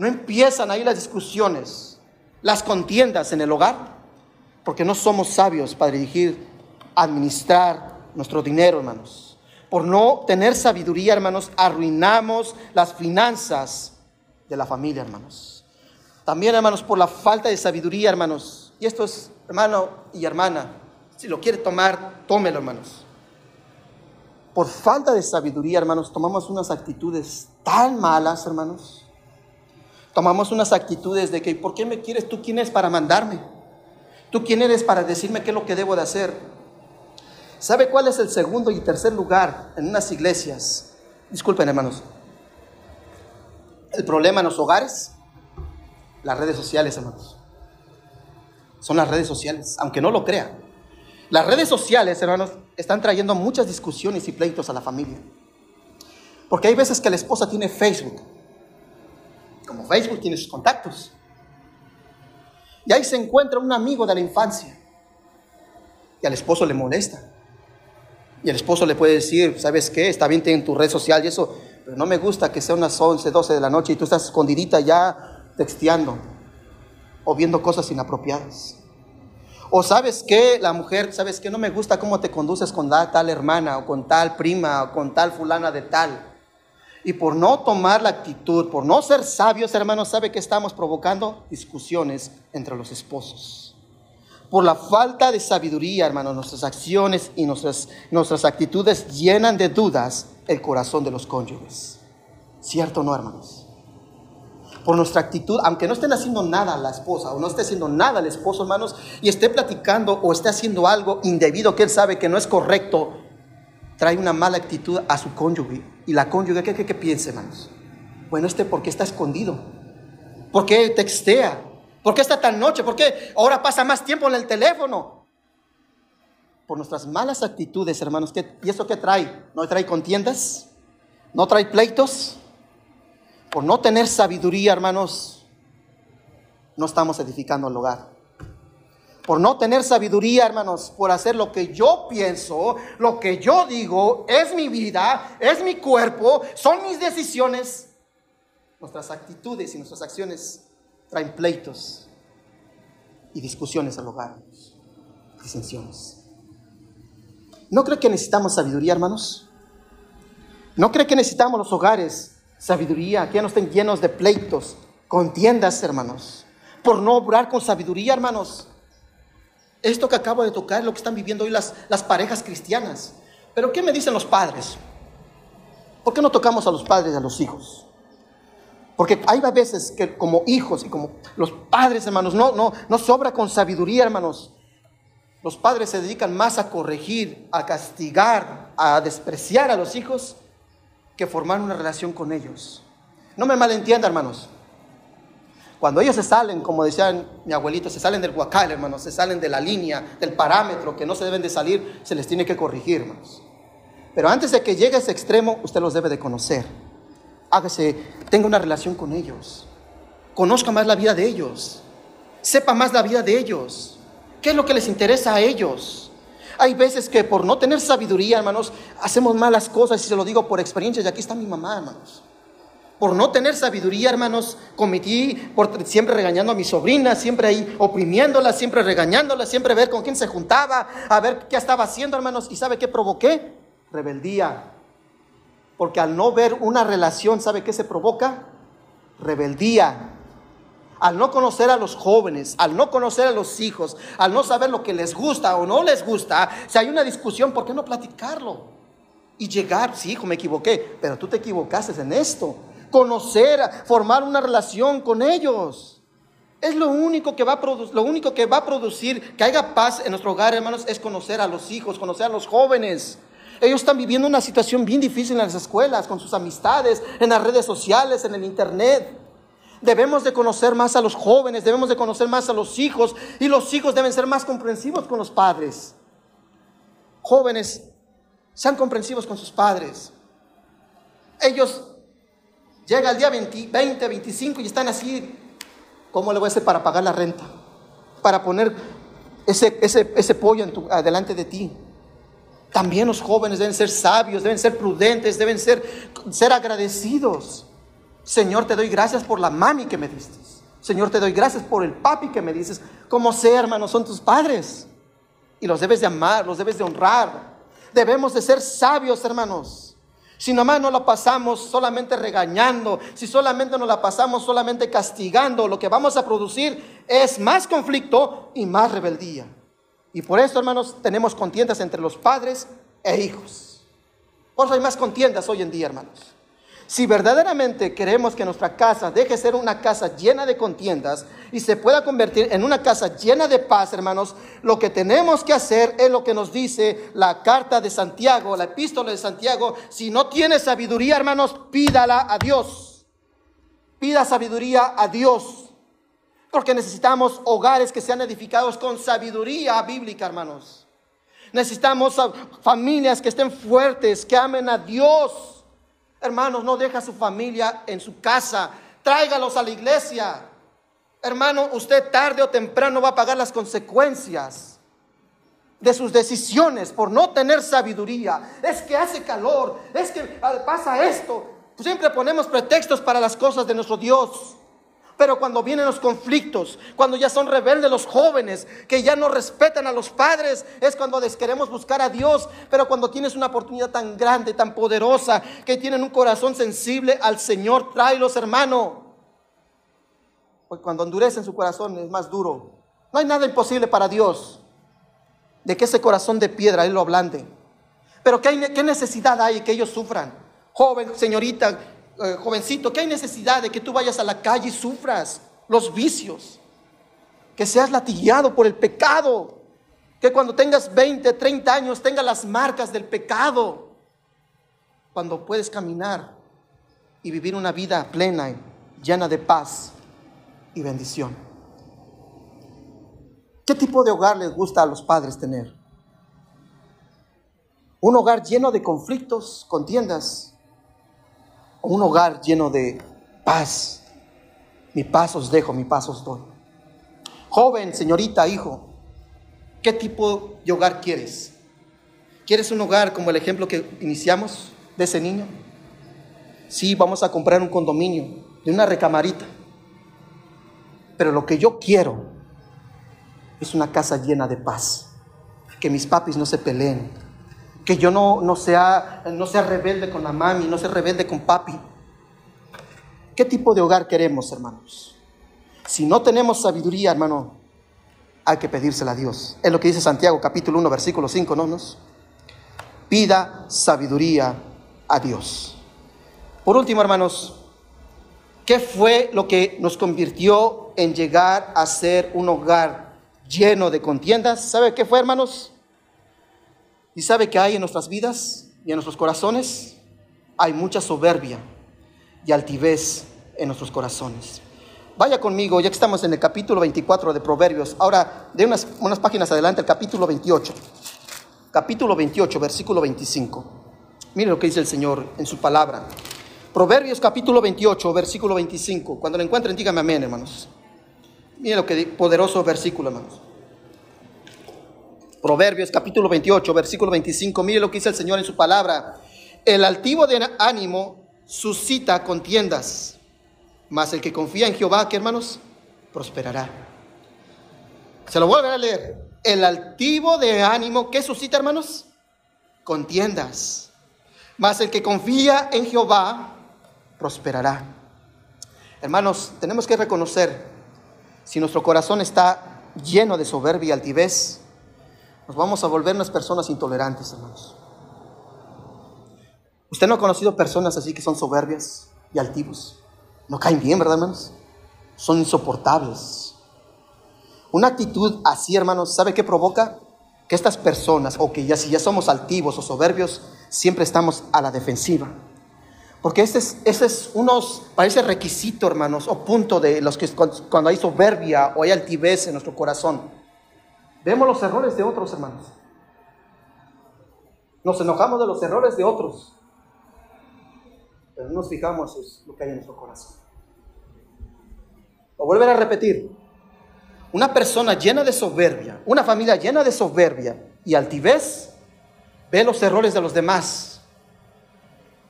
No empiezan ahí las discusiones, las contiendas en el hogar, porque no somos sabios para dirigir, administrar nuestro dinero, hermanos. Por no tener sabiduría, hermanos, arruinamos las finanzas de la familia, hermanos. También, hermanos, por la falta de sabiduría, hermanos. Y esto es, hermano y hermana, si lo quiere tomar, tómelo, hermanos. Por falta de sabiduría, hermanos, tomamos unas actitudes tan malas, hermanos. Tomamos unas actitudes de que, ¿por qué me quieres? ¿Tú quién eres para mandarme? ¿Tú quién eres para decirme qué es lo que debo de hacer? ¿Sabe cuál es el segundo y tercer lugar en unas iglesias? Disculpen, hermanos. El problema en los hogares las redes sociales, hermanos. Son las redes sociales, aunque no lo crean. Las redes sociales, hermanos, están trayendo muchas discusiones y pleitos a la familia. Porque hay veces que la esposa tiene Facebook. Como Facebook tiene sus contactos. Y ahí se encuentra un amigo de la infancia. Y al esposo le molesta. Y el esposo le puede decir, ¿sabes qué? Está bien, en tu red social y eso, Pero no me gusta que sea unas 11, 12 de la noche y tú estás escondidita ya texteando o viendo cosas inapropiadas. O sabes que la mujer, sabes que no me gusta cómo te conduces con tal hermana o con tal prima o con tal fulana de tal. Y por no tomar la actitud, por no ser sabios, hermanos, ¿sabe que estamos provocando? Discusiones entre los esposos. Por la falta de sabiduría, hermanos, nuestras acciones y nuestras, nuestras actitudes llenan de dudas el corazón de los cónyuges. ¿Cierto o no, hermanos? Por nuestra actitud, aunque no estén haciendo nada la esposa o no esté haciendo nada el esposo, hermanos, y esté platicando o esté haciendo algo indebido que él sabe que no es correcto, trae una mala actitud a su cónyuge. Y la cónyuge, ¿qué, piensa, hermanos? Bueno, este, ¿por qué está escondido? ¿Por qué textea? ¿Por qué está tan noche? ¿Por qué ahora pasa más tiempo en el teléfono? Por nuestras malas actitudes, hermanos. ¿qué, ¿Y eso qué trae? ¿No trae contiendas? ¿No trae pleitos? Por no tener sabiduría, hermanos, no estamos edificando el hogar por no tener sabiduría, hermanos, por hacer lo que yo pienso, lo que yo digo, es mi vida, es mi cuerpo, son mis decisiones. Nuestras actitudes y nuestras acciones traen pleitos y discusiones al hogar, disensiones. ¿No cree que necesitamos sabiduría, hermanos? ¿No cree que necesitamos los hogares sabiduría, que ya no estén llenos de pleitos, contiendas, hermanos? Por no obrar con sabiduría, hermanos. Esto que acabo de tocar es lo que están viviendo hoy las, las parejas cristianas. Pero ¿qué me dicen los padres? ¿Por qué no tocamos a los padres y a los hijos? Porque hay veces que como hijos y como los padres, hermanos, no, no, no sobra con sabiduría, hermanos. Los padres se dedican más a corregir, a castigar, a despreciar a los hijos que formar una relación con ellos. No me malentienda, hermanos. Cuando ellos se salen, como decía mi abuelito, se salen del huacal, hermanos, se salen de la línea, del parámetro que no se deben de salir, se les tiene que corregir, hermanos. Pero antes de que llegue a ese extremo, usted los debe de conocer. Hágase, tenga una relación con ellos. Conozca más la vida de ellos. Sepa más la vida de ellos. ¿Qué es lo que les interesa a ellos? Hay veces que por no tener sabiduría, hermanos, hacemos malas cosas y se lo digo por experiencia. Y aquí está mi mamá, hermanos por no tener sabiduría, hermanos, cometí por siempre regañando a mi sobrina, siempre ahí oprimiéndola, siempre regañándola, siempre ver con quién se juntaba, a ver qué estaba haciendo, hermanos, y sabe qué provoqué? Rebeldía. Porque al no ver una relación, ¿sabe qué se provoca? Rebeldía. Al no conocer a los jóvenes, al no conocer a los hijos, al no saber lo que les gusta o no les gusta, si hay una discusión, ¿por qué no platicarlo? Y llegar, sí, hijo, me equivoqué, pero tú te equivocaste en esto conocer, formar una relación con ellos. Es lo único que va a producir, lo único que va a producir que haya paz en nuestro hogar, hermanos, es conocer a los hijos, conocer a los jóvenes. Ellos están viviendo una situación bien difícil en las escuelas, con sus amistades, en las redes sociales, en el internet. Debemos de conocer más a los jóvenes, debemos de conocer más a los hijos y los hijos deben ser más comprensivos con los padres. Jóvenes, sean comprensivos con sus padres. Ellos Llega el día 20, 25 y están así, ¿cómo le voy a hacer para pagar la renta? Para poner ese, ese, pollo en tu, adelante de ti. También los jóvenes deben ser sabios, deben ser prudentes, deben ser, ser agradecidos. Señor, te doy gracias por la mami que me diste. Señor, te doy gracias por el papi que me dices. Como sea, hermanos, son tus padres. Y los debes de amar, los debes de honrar. Debemos de ser sabios, hermanos. Si nomás no la pasamos solamente regañando, si solamente no la pasamos solamente castigando, lo que vamos a producir es más conflicto y más rebeldía. Y por eso, hermanos, tenemos contiendas entre los padres e hijos. Por eso hay más contiendas hoy en día, hermanos. Si verdaderamente queremos que nuestra casa deje de ser una casa llena de contiendas y se pueda convertir en una casa llena de paz, hermanos, lo que tenemos que hacer es lo que nos dice la carta de Santiago, la epístola de Santiago. Si no tiene sabiduría, hermanos, pídala a Dios. Pida sabiduría a Dios. Porque necesitamos hogares que sean edificados con sabiduría bíblica, hermanos. Necesitamos familias que estén fuertes, que amen a Dios Hermanos, no deja a su familia en su casa. Tráigalos a la iglesia. Hermano, usted tarde o temprano va a pagar las consecuencias de sus decisiones por no tener sabiduría. Es que hace calor, es que pasa esto. Siempre ponemos pretextos para las cosas de nuestro Dios. Pero cuando vienen los conflictos, cuando ya son rebeldes los jóvenes, que ya no respetan a los padres, es cuando queremos buscar a Dios. Pero cuando tienes una oportunidad tan grande, tan poderosa, que tienen un corazón sensible al Señor, tráelos, hermano. Pues cuando endurecen su corazón es más duro. No hay nada imposible para Dios de que ese corazón de piedra Él lo ablande. Pero ¿qué, qué necesidad hay que ellos sufran? Joven, señorita, eh, jovencito, ¿qué hay necesidad de que tú vayas a la calle y sufras los vicios? Que seas latillado por el pecado. Que cuando tengas 20, 30 años tengas las marcas del pecado. Cuando puedes caminar y vivir una vida plena, llena de paz y bendición. ¿Qué tipo de hogar les gusta a los padres tener? Un hogar lleno de conflictos, contiendas, un hogar lleno de paz. Mi paz os dejo, mi paz os doy. Joven, señorita, hijo, ¿qué tipo de hogar quieres? ¿Quieres un hogar como el ejemplo que iniciamos de ese niño? Sí, vamos a comprar un condominio de una recamarita. Pero lo que yo quiero es una casa llena de paz. Que mis papis no se peleen, que yo no, no, sea, no sea rebelde con la mami, no sea rebelde con papi. ¿Qué tipo de hogar queremos, hermanos? Si no tenemos sabiduría, hermano, hay que pedírsela a Dios. Es lo que dice Santiago capítulo 1, versículo 5, ¿no? Nos pida sabiduría a Dios. Por último, hermanos, ¿qué fue lo que nos convirtió en llegar a ser un hogar lleno de contiendas? ¿Sabe qué fue, hermanos? ¿Y sabe que hay en nuestras vidas y en nuestros corazones? Hay mucha soberbia y altivez en nuestros corazones. Vaya conmigo, ya que estamos en el capítulo 24 de Proverbios. Ahora, de unas, páginas adelante, el capítulo 28. Capítulo 28, versículo 25. Mire lo que dice el Señor en su palabra. Proverbios capítulo 28, versículo 25. Cuando lo encuentren, díganme amén, hermanos. Mire lo que poderoso versículo, hermanos. Proverbios capítulo 28, versículo 25. Mire lo que dice el Señor en su palabra. El altivo de ánimo suscita contiendas, mas el que confía en Jehová, ¿qué hermanos? Prosperará. Se lo vuelvo a leer. El altivo de ánimo, ¿qué suscita, hermanos? Contiendas. Mas el que confía en Jehová, prosperará. Hermanos, tenemos que reconocer si nuestro corazón está lleno de soberbia y altivez, nos vamos a volver unas personas intolerantes, hermanos. Usted no ha conocido personas así que son soberbias y altivos. No caen bien, ¿verdad, hermanos? Son insoportables. Una actitud así, hermanos, ¿sabe qué provoca? Que estas personas, o que ya si ya somos altivos o soberbios, siempre estamos a la defensiva. Porque ese es, ese es unos, parece requisito, hermanos, o punto de los que cuando hay soberbia o hay altivez en nuestro corazón. Vemos los errores de otros, hermanos. Nos enojamos de los errores de otros. Pero no nos fijamos en lo que hay en nuestro corazón. Lo volver a repetir. Una persona llena de soberbia, una familia llena de soberbia y altivez, ve los errores de los demás.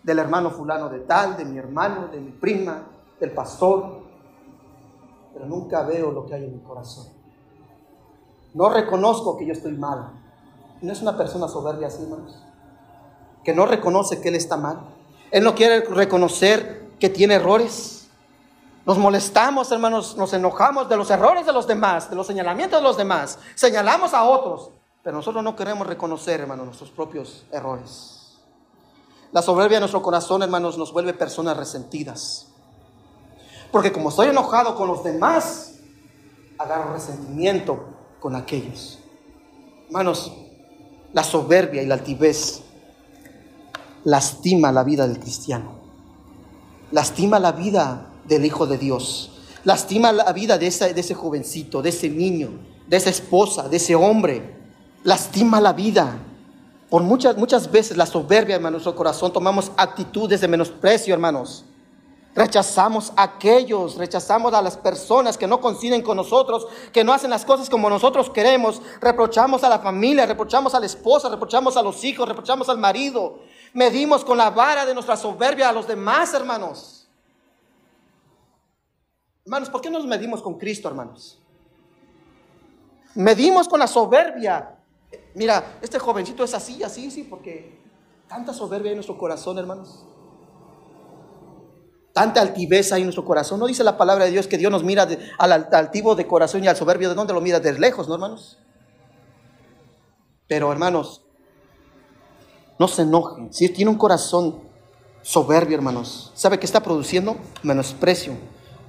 Del hermano fulano de tal, de mi hermano, de mi prima, del pastor. Pero nunca veo lo que hay en mi corazón. No reconozco que yo estoy mal. ¿No es una persona soberbia así, hermanos? Que no reconoce que él está mal. Él no quiere reconocer que tiene errores. Nos molestamos, hermanos, nos enojamos de los errores de los demás, de los señalamientos de los demás. Señalamos a otros, pero nosotros no queremos reconocer, hermanos, nuestros propios errores. La soberbia de nuestro corazón, hermanos, nos vuelve personas resentidas. Porque como estoy enojado con los demás, agarro resentimiento con aquellos. Hermanos, la soberbia y la altivez lastima la vida del cristiano, lastima la vida del Hijo de Dios, lastima la vida de ese, de ese jovencito, de ese niño, de esa esposa, de ese hombre, lastima la vida. Por muchas, muchas veces la soberbia en nuestro corazón tomamos actitudes de menosprecio, hermanos. Rechazamos a aquellos, rechazamos a las personas que no coinciden con nosotros, que no hacen las cosas como nosotros queremos. Reprochamos a la familia, reprochamos a la esposa, reprochamos a los hijos, reprochamos al marido. medimos con la vara de nuestra soberbia a los demás, hermanos. Hermanos, ¿por qué no nos medimos con Cristo, hermanos? Medimos con la soberbia. Mira, este jovencito es así, así, sí, porque tanta soberbia en nuestro corazón, hermanos. Tanta altivez hay en nuestro corazón. No dice la palabra de Dios que Dios nos mira al altivo de corazón y al soberbio. ¿De dónde lo mira? Desde lejos, ¿no, hermanos? Pero, hermanos, no se enojen. Si tiene un corazón soberbio, hermanos, ¿sabe qué está produciendo? Menosprecio.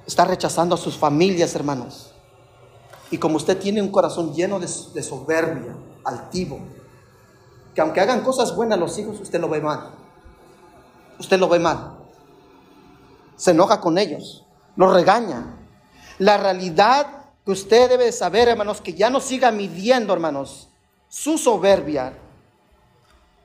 Está rechazando a sus familias, hermanos. Y como usted tiene un corazón lleno de, de soberbia, altivo, que aunque hagan cosas buenas los hijos, usted lo ve mal. Usted lo ve mal. Se enoja con ellos, los regaña. La realidad que usted debe saber, hermanos, que ya no siga midiendo, hermanos, su soberbia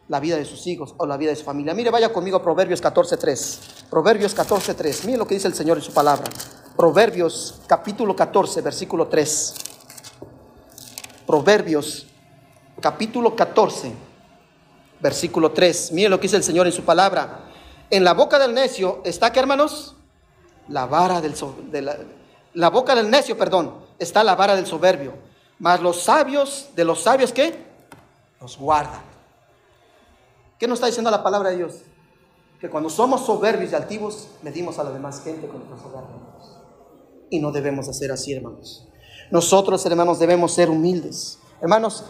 la vida de sus hijos o la vida de su familia. Mire, vaya conmigo a Proverbios 14.3. Proverbios 14.3. Mire lo que dice el Señor en su palabra. Proverbios capítulo 14, versículo 3. Proverbios capítulo 14, versículo 3. Mire lo que dice el Señor en su palabra. En la boca del necio está, ¿qué hermanos? La vara del... De la, boca del necio, perdón, está la vara del soberbio. Mas los sabios, de los sabios, ¿qué? Los guardan. ¿Qué nos está diciendo la palabra de Dios? Que cuando somos soberbios y altivos, medimos a la demás gente con nuestra soberbia. Y no debemos hacer así, hermanos. Nosotros, hermanos, debemos ser humildes. Hermanos,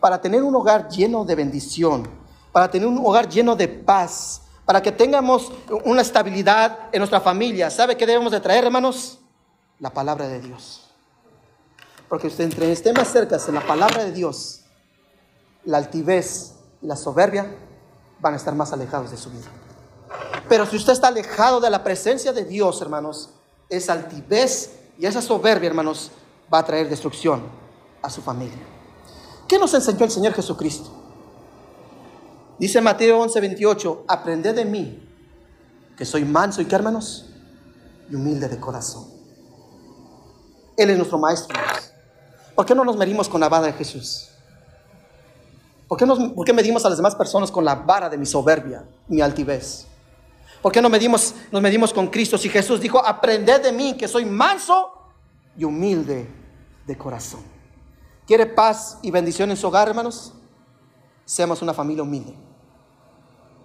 para tener un hogar lleno de bendición, para tener un hogar lleno de paz, para que tengamos una estabilidad en nuestra familia, ¿sabe qué debemos de traer, hermanos? La palabra de Dios. Porque usted entre esté más cerca en la palabra de Dios, la altivez y la soberbia van a estar más alejados de su vida. Pero si usted está alejado de la presencia de Dios, hermanos, esa altivez y esa soberbia, hermanos, va a traer destrucción a su familia. ¿Qué nos enseñó el Señor Jesucristo? Dice Mateo 11, 28, aprended de mí, que soy manso y qué, hermanos, y humilde de corazón. Él es nuestro maestro. ¿Por qué no nos medimos con la vara de Jesús? ¿Por qué, nos, ¿Por qué, medimos a las demás personas con la vara de mi soberbia, mi altivez? ¿Por qué no medimos, nos medimos con Cristo si Jesús dijo, aprended de mí que soy manso y humilde de corazón? ¿Quiere paz y bendición en su hogar, hermanos? Seamos una familia humilde.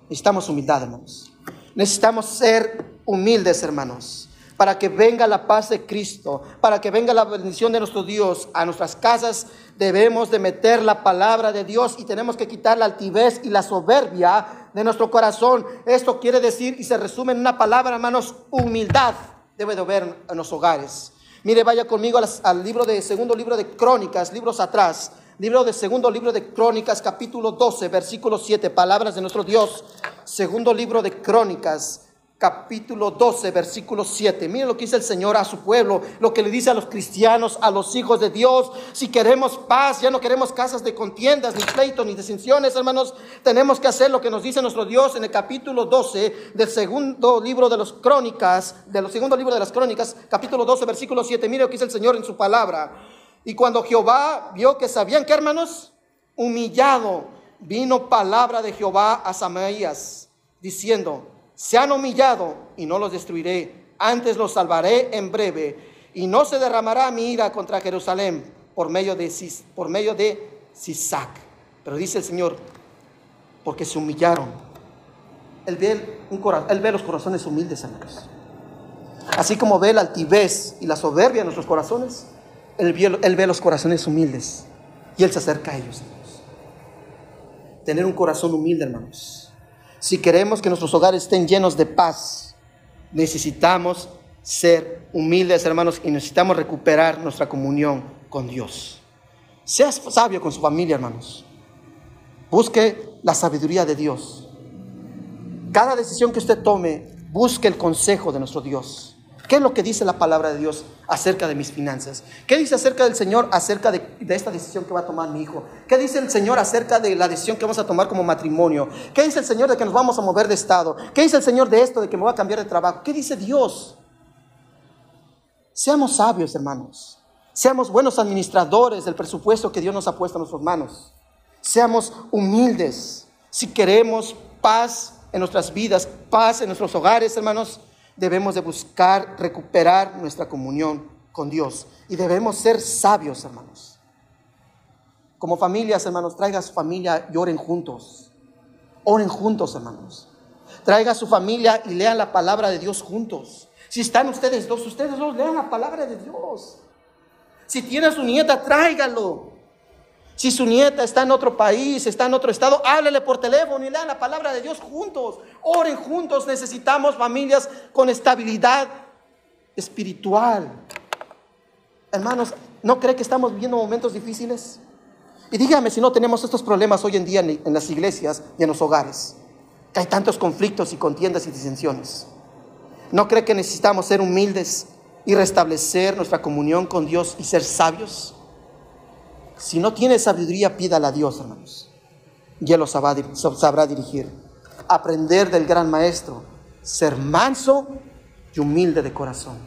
Necesitamos humildad, hermanos. Necesitamos ser humildes, hermanos para que venga la paz de Cristo, para que venga la bendición de nuestro Dios a nuestras casas, debemos de meter la palabra de Dios y tenemos que quitar la altivez y la soberbia de nuestro corazón. Esto quiere decir y se resume en una palabra, hermanos, humildad debe de haber en los hogares. Mire, vaya conmigo al, al libro de segundo libro de Crónicas, libros atrás. Libro de segundo libro de Crónicas, capítulo 12, versículo 7, palabras de nuestro Dios. Segundo libro de Crónicas, capítulo 12, versículo 7. Miren lo que dice el Señor a su pueblo, lo que le dice a los cristianos, a los hijos de Dios. Si queremos paz, ya no queremos casas de contiendas, ni pleitos, ni distinciones, hermanos. Tenemos que hacer lo que nos dice nuestro Dios en el capítulo 12 del segundo libro de las crónicas, de los segundo libro de las crónicas, capítulo 12, versículo 7. Miren lo que dice el Señor en su palabra. Y cuando Jehová vio que sabían que, hermanos, humillado, vino palabra de Jehová a Samaías, diciendo, se han humillado y no los destruiré, antes los salvaré en breve, y no se derramará mi ira contra Jerusalén por medio de, Sisac. Pero dice el Señor, porque se humillaron. Él ve, un él ve los corazones humildes, hermanos. Así como ve la altivez y la soberbia en nuestros corazones, él ve, los corazones humildes y Él se acerca a ellos. Tener un corazón humilde, hermanos si queremos que nuestros hogares estén llenos de paz, necesitamos ser humildes, hermanos, y necesitamos recuperar nuestra comunión con Dios. Seas sabio con su familia, hermanos. Busque la sabiduría de Dios. Cada decisión que usted tome, busque el consejo de nuestro Dios. ¿Qué es lo que dice la palabra de Dios acerca de mis finanzas? ¿Qué dice acerca del Señor acerca de, esta decisión que va a tomar mi hijo? ¿Qué dice el Señor acerca de la decisión que vamos a tomar como matrimonio? ¿Qué dice el Señor de que nos vamos a mover de estado? ¿Qué dice el Señor de esto, de que me voy a cambiar de trabajo? ¿Qué dice Dios? Seamos sabios, hermanos. Seamos buenos administradores del presupuesto que Dios nos ha puesto en nuestras manos. Seamos humildes si queremos paz en nuestras vidas, paz en nuestros hogares, hermanos, debemos de buscar recuperar nuestra comunión con Dios y debemos ser sabios, hermanos. Como familias, hermanos, traiga su familia y oren juntos. Oren juntos, hermanos. Traiga su familia y lean la palabra de Dios juntos. Si están ustedes dos, ustedes dos lean la palabra de Dios. Si tiene a su nieta, tráigalo. Si su nieta está en otro país, está en otro estado, háblele por teléfono y lean la palabra de Dios juntos. Oren juntos. Necesitamos familias con estabilidad espiritual. Hermanos, ¿no cree que estamos viviendo momentos difíciles? Y dígame si no tenemos estos problemas hoy en día en las iglesias y en los hogares. Que hay tantos conflictos y contiendas y disensiones. ¿No cree que necesitamos ser humildes y restablecer nuestra comunión con Dios y ser sabios? Si no tiene sabiduría, pídala a Dios, hermanos. Y Él lo sabrá dirigir. Aprender del gran maestro, ser manso y humilde de corazón.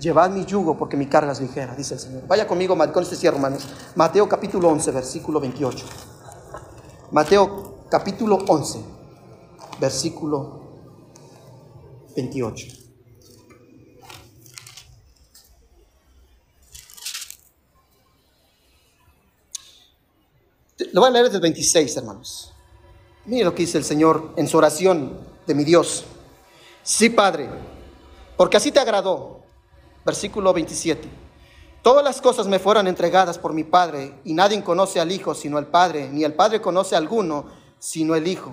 Llevad mi yugo porque mi carga es ligera, dice el Señor. Vaya conmigo con este cierre, hermanos. Mateo capítulo 11, versículo 28. Mateo capítulo 11, versículo 28. Lo voy a leer desde el 26, hermanos. Mire lo que dice el Señor en su oración de mi Dios. Sí, Padre, porque así te agradó. Versículo 27. Todas las cosas me fueron entregadas por mi Padre, y nadie conoce al Hijo sino el Padre, ni el Padre conoce a alguno sino el Hijo.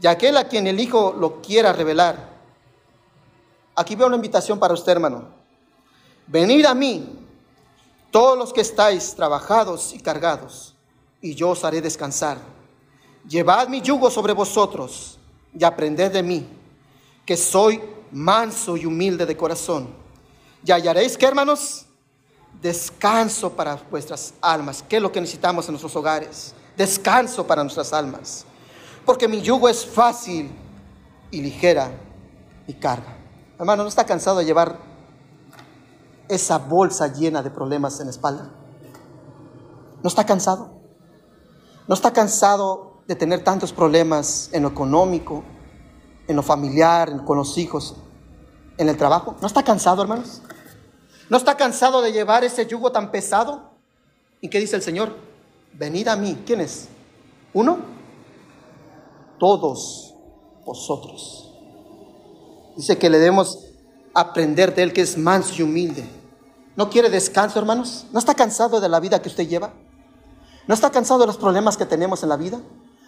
Y aquel a quien el Hijo lo quiera revelar. Aquí veo una invitación para usted, hermano. Venid a mí, todos los que estáis trabajados y cargados, y yo os haré descansar. Llevad mi yugo sobre vosotros y aprended de mí, que soy manso y humilde de corazón. Y hallaréis que, hermanos, descanso para vuestras almas. ¿Qué es lo que necesitamos en nuestros hogares? Descanso para nuestras almas. Porque mi yugo es fácil y ligera mi carga. Hermano, ¿no está cansado de llevar esa bolsa llena de problemas en la espalda? ¿No está cansado? ¿No está cansado de tener tantos problemas en lo económico, en lo familiar, con los hijos, en el trabajo? ¿No está cansado, hermanos? ¿No está cansado de llevar ese yugo tan pesado? ¿Y qué dice el Señor? Venid a mí. ¿Quién es? ¿Uno? Todos vosotros Dice que le debemos aprender de Él que es manso y humilde. ¿No quiere descanso, hermanos? ¿No está cansado de la vida que usted lleva? ¿No está cansado de los problemas que tenemos en la vida?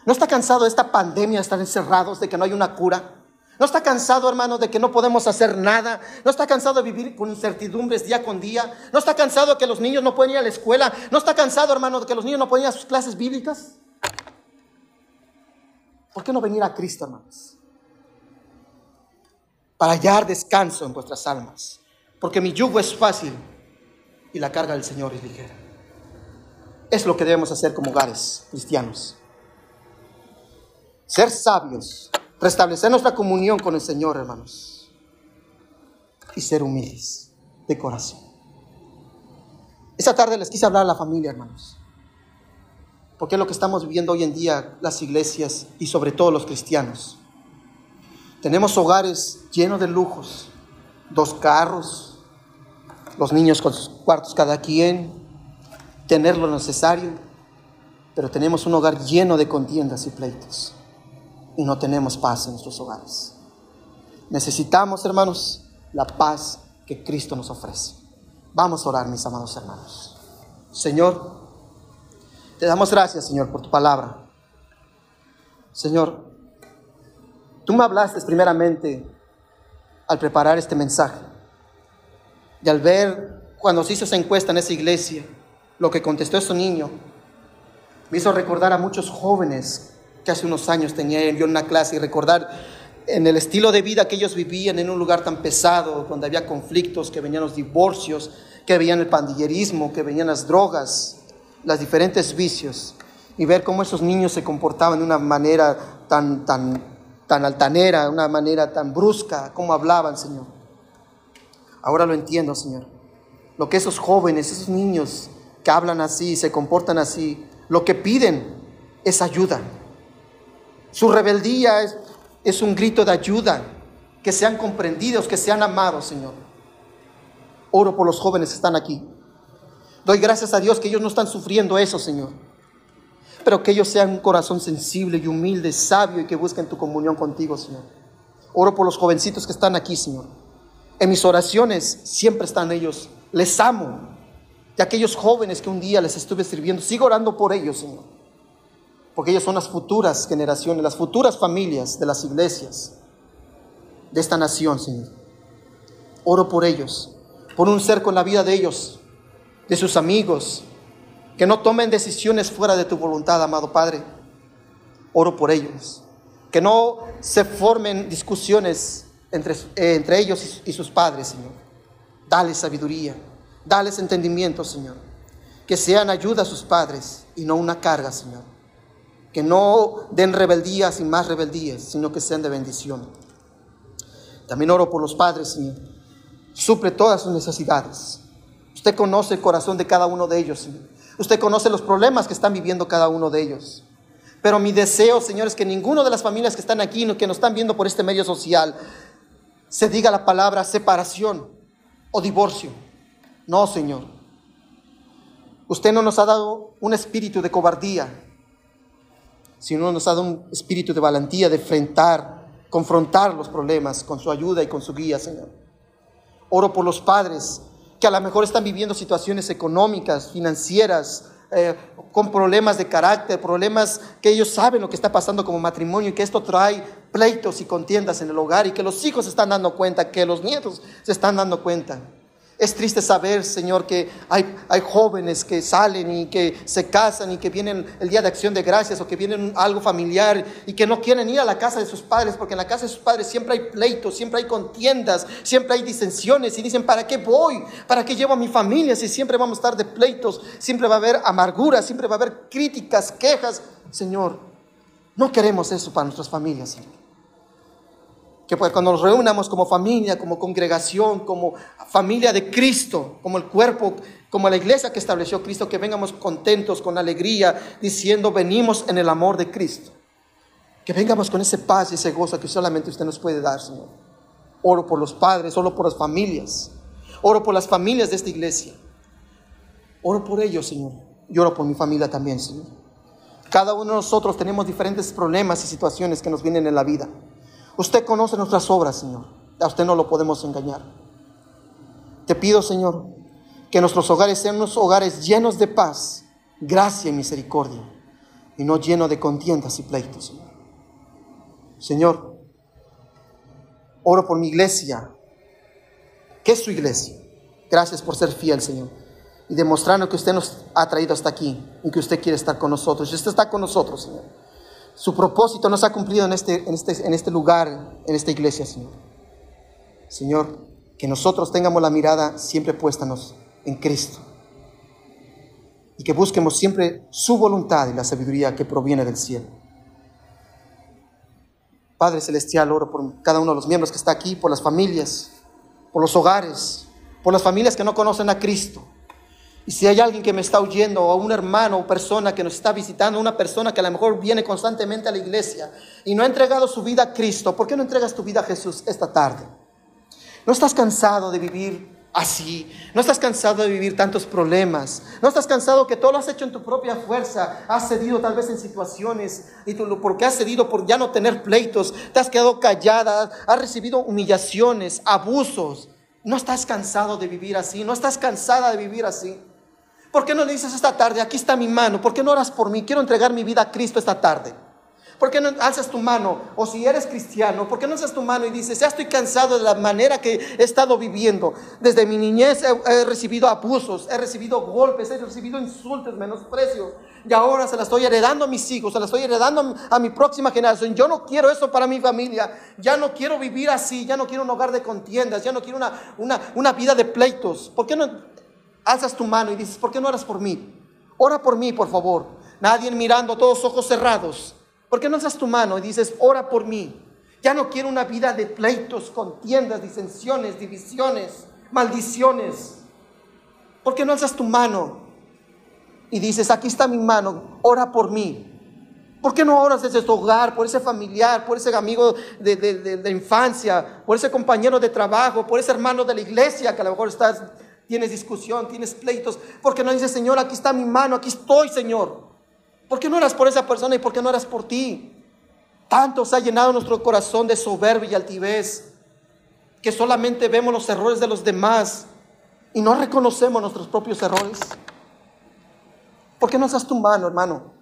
¿No está cansado de esta pandemia, de estar encerrados, de que no hay una cura? ¿No está cansado, hermano, de que no podemos hacer nada? ¿No está cansado de vivir con incertidumbres día con día? ¿No está cansado de que los niños no pueden ir a la escuela? ¿No está cansado, hermano, de que los niños no pueden ir a sus clases bíblicas? ¿Por qué no venir a Cristo, hermanos? para hallar descanso en vuestras almas, porque mi yugo es fácil y la carga del Señor es ligera. Es lo que debemos hacer como hogares cristianos. Ser sabios, restablecer nuestra comunión con el Señor, hermanos, y ser humildes de corazón. Esta tarde les quise hablar a la familia, hermanos, porque es lo que estamos viviendo hoy en día las iglesias y sobre todo los cristianos. Tenemos hogares llenos de lujos, dos carros, los niños con sus cuartos cada quien, tener lo necesario, pero tenemos un hogar lleno de contiendas y pleitos y no tenemos paz en nuestros hogares. Necesitamos, hermanos, la paz que Cristo nos ofrece. Vamos a orar, mis amados hermanos. Señor, te damos gracias, Señor, por tu palabra. Señor, Tú me hablaste primeramente al preparar este mensaje y al ver cuando se hizo esa encuesta en esa iglesia, lo que contestó ese niño, me hizo recordar a muchos jóvenes que hace unos años tenía yo en una clase y recordar en el estilo de vida que ellos vivían en un lugar tan pesado, donde había conflictos, que venían los divorcios, que venían el pandillerismo, que venían las drogas, los diferentes vicios, y ver cómo esos niños se comportaban de una manera tan, tan tan altanera, una manera tan brusca, como hablaban, Señor. Ahora lo entiendo, Señor. Lo que esos jóvenes, esos niños que hablan así, se comportan así, lo que piden es ayuda. Su rebeldía es, es un grito de ayuda, que sean comprendidos, que sean amados, Señor. Oro por los jóvenes que están aquí. Doy gracias a Dios que ellos no están sufriendo eso, Señor. Pero que ellos sean un corazón sensible y humilde, sabio y que busquen tu comunión contigo, Señor. Oro por los jovencitos que están aquí, Señor. En mis oraciones siempre están ellos. Les amo. Y aquellos jóvenes que un día les estuve sirviendo, sigo orando por ellos, Señor. Porque ellos son las futuras generaciones, las futuras familias de las iglesias de esta nación, Señor. Oro por ellos, por un cerco en la vida de ellos, de sus amigos, que no tomen decisiones fuera de tu voluntad, amado Padre. Oro por ellos. Que no se formen discusiones entre, entre ellos y sus padres, Señor. Dale sabiduría, dales entendimiento, Señor. Que sean ayuda a sus padres y no una carga, Señor. Que no den rebeldías y más rebeldías, sino que sean de bendición. También oro por los padres, Señor. Suple todas sus necesidades. Usted conoce el corazón de cada uno de ellos, Señor. Usted conoce los problemas que están viviendo cada uno de ellos. Pero mi deseo, Señor, es que ninguno de las familias que están aquí, que nos están viendo por este medio social, se diga la palabra separación o divorcio. No, Señor. Usted no nos ha dado un espíritu de cobardía, sino nos ha dado un espíritu de valentía, de enfrentar, confrontar los problemas con su ayuda y con su guía, Señor. Oro por los padres que a lo mejor están viviendo situaciones económicas, financieras, eh, con problemas de carácter, problemas que ellos saben lo que está pasando como matrimonio y que esto trae pleitos y contiendas en el hogar y que los hijos se están dando cuenta, que los nietos se están dando cuenta. Es triste saber, Señor, que hay, jóvenes que salen y que se casan y que vienen el día de acción de gracias o que vienen algo familiar y que no quieren ir a la casa de sus padres porque en la casa de sus padres siempre hay pleitos, siempre hay contiendas, siempre hay disensiones y dicen, ¿para qué voy? ¿Para qué llevo a mi familia si siempre vamos a estar de pleitos? Siempre va a haber amargura, siempre va a haber críticas, quejas. Señor, no queremos eso para nuestras familias, Señor que pues cuando nos reunamos como familia, como congregación, como familia de Cristo, como el cuerpo, como la iglesia que estableció Cristo, que vengamos contentos, con alegría, diciendo, venimos en el amor de Cristo. Que vengamos con ese paz y ese gozo que solamente usted nos puede dar, Señor. Oro por los padres, oro por las familias. Oro por las familias de esta iglesia. Oro por ellos, Señor. Y oro por mi familia también, Señor. Cada uno de nosotros tenemos diferentes problemas y situaciones que nos vienen en la vida. Usted conoce nuestras obras, Señor. A usted no lo podemos engañar. Te pido, Señor, que nuestros hogares sean unos hogares llenos de paz, gracia y misericordia, y no llenos de contiendas y pleitos, Señor. Señor, oro por mi iglesia. ¿Qué es su iglesia? Gracias por ser fiel, Señor, y demostrando que usted nos ha traído hasta aquí y que usted quiere estar con nosotros. Y usted está con nosotros, Señor. Su propósito no se ha cumplido en este, en este, en este lugar, en esta iglesia, Señor. Señor, que nosotros tengamos la mirada siempre puesta en Cristo. Y que busquemos siempre su voluntad y la sabiduría que proviene del cielo. Padre Celestial, oro por cada uno de los miembros que está aquí, por las familias, por los hogares, por las familias que no conocen a Cristo y si hay alguien que me está oyendo, o un hermano o persona que nos está visitando, una persona que a lo mejor viene constantemente a la iglesia y no ha entregado su vida a Cristo, ¿por qué no entregas tu vida a Jesús esta tarde? ¿No estás cansado de vivir así? ¿No estás cansado de vivir tantos problemas? ¿No estás cansado que todo lo has hecho en tu propia fuerza? Has cedido tal vez en situaciones y tú, porque has cedido por ya no tener pleitos, te has quedado callada, has recibido humillaciones, abusos. ¿No estás cansado de vivir así? ¿No estás cansada de vivir así? ¿Por qué no le dices esta tarde, aquí está mi mano? ¿Por qué no oras por mí? Quiero entregar mi vida a Cristo esta tarde. ¿Por qué no alzas tu mano? O si eres cristiano, ¿por qué no alzas tu mano y dices, ya estoy cansado de la manera que he estado viviendo? Desde mi niñez he, recibido abusos, he recibido golpes, he recibido insultos, menosprecios. Y ahora se la estoy heredando a mis hijos, se la estoy heredando a mi próxima generación. Yo no quiero eso para mi familia. Ya no quiero vivir así, ya no quiero un hogar de contiendas, ya no quiero una, una, una vida de pleitos. ¿Por qué no alzas tu mano y dices, ¿por qué no oras por mí? Ora por mí, por favor. Nadie mirando, todos ojos cerrados. ¿Por qué no alzas tu mano y dices, ora por mí? Ya no quiero una vida de pleitos, contiendas, disensiones, divisiones, maldiciones. ¿Por qué no alzas tu mano y dices, aquí está mi mano, ora por mí? ¿Por qué no oras desde tu hogar, por ese familiar, por ese amigo de, de, infancia, por ese compañero de trabajo, por ese hermano de la iglesia que a lo mejor estás, tienes discusión, tienes pleitos? ¿Por qué no dices, Señor, aquí está mi mano, aquí estoy, Señor? ¿Por qué no oras por esa persona y por qué no oras por ti? Tanto se ha llenado nuestro corazón de soberbia y altivez que solamente vemos los errores de los demás y no reconocemos nuestros propios errores. ¿Por qué no das tu mano, hermano?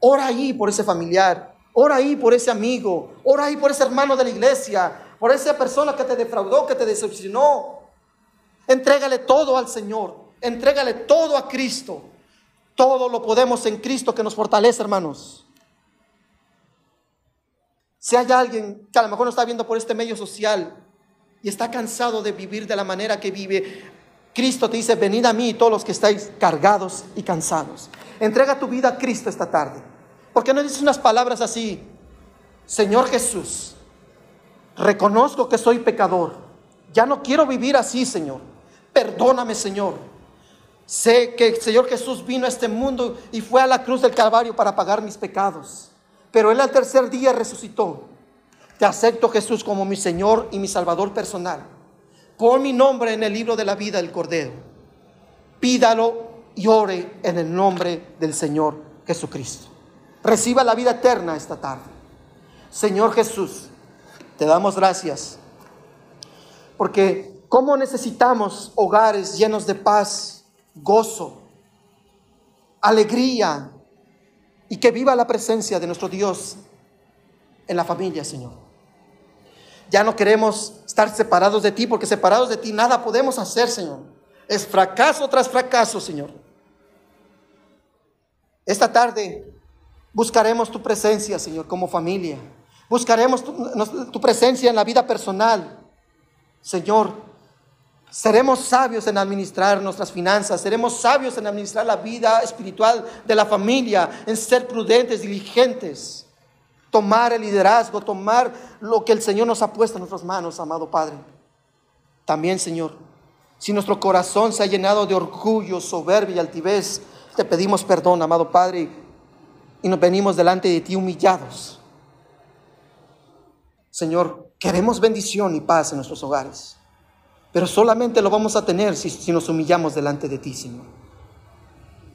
Ora ahí por ese familiar, ora ahí por ese amigo, ora ahí por ese hermano de la iglesia, por esa persona que te defraudó, que te decepcionó. Entrégale todo al Señor, entrégale todo a Cristo. Todo lo podemos en Cristo que nos fortalece, hermanos. Si hay alguien que a lo mejor no está viendo por este medio social y está cansado de vivir de la manera que vive, Cristo te dice, venid a mí todos los que estáis cargados y cansados. Entrega tu vida a Cristo esta tarde. ¿Por qué no dices unas palabras así? Señor Jesús, reconozco que soy pecador. Ya no quiero vivir así, Señor. Perdóname, Señor. Sé que el Señor Jesús vino a este mundo y fue a la cruz del Calvario para pagar mis pecados. Pero Él al tercer día resucitó. Te acepto, Jesús, como mi Señor y mi Salvador personal. Pon mi nombre en el libro de la vida del Cordero. Pídalo y ore en el nombre del Señor Jesucristo reciba la vida eterna esta tarde. Señor Jesús, te damos gracias porque cómo necesitamos hogares llenos de paz, gozo, alegría y que viva la presencia de nuestro Dios en la familia, Señor. Ya no queremos estar separados de ti porque separados de ti nada podemos hacer, Señor. Es fracaso tras fracaso, Señor. Esta tarde Buscaremos tu presencia, Señor, como familia. Buscaremos tu, presencia en la vida personal. Señor, seremos sabios en administrar nuestras finanzas, seremos sabios en administrar la vida espiritual de la familia, en ser prudentes, diligentes, tomar el liderazgo, tomar lo que el Señor nos ha puesto en nuestras manos, amado Padre. También, Señor, si nuestro corazón se ha llenado de orgullo, soberbia y altivez, te pedimos perdón, amado Padre, y nos venimos delante de ti humillados. Señor, queremos bendición y paz en nuestros hogares, pero solamente lo vamos a tener si, nos humillamos delante de ti, Señor.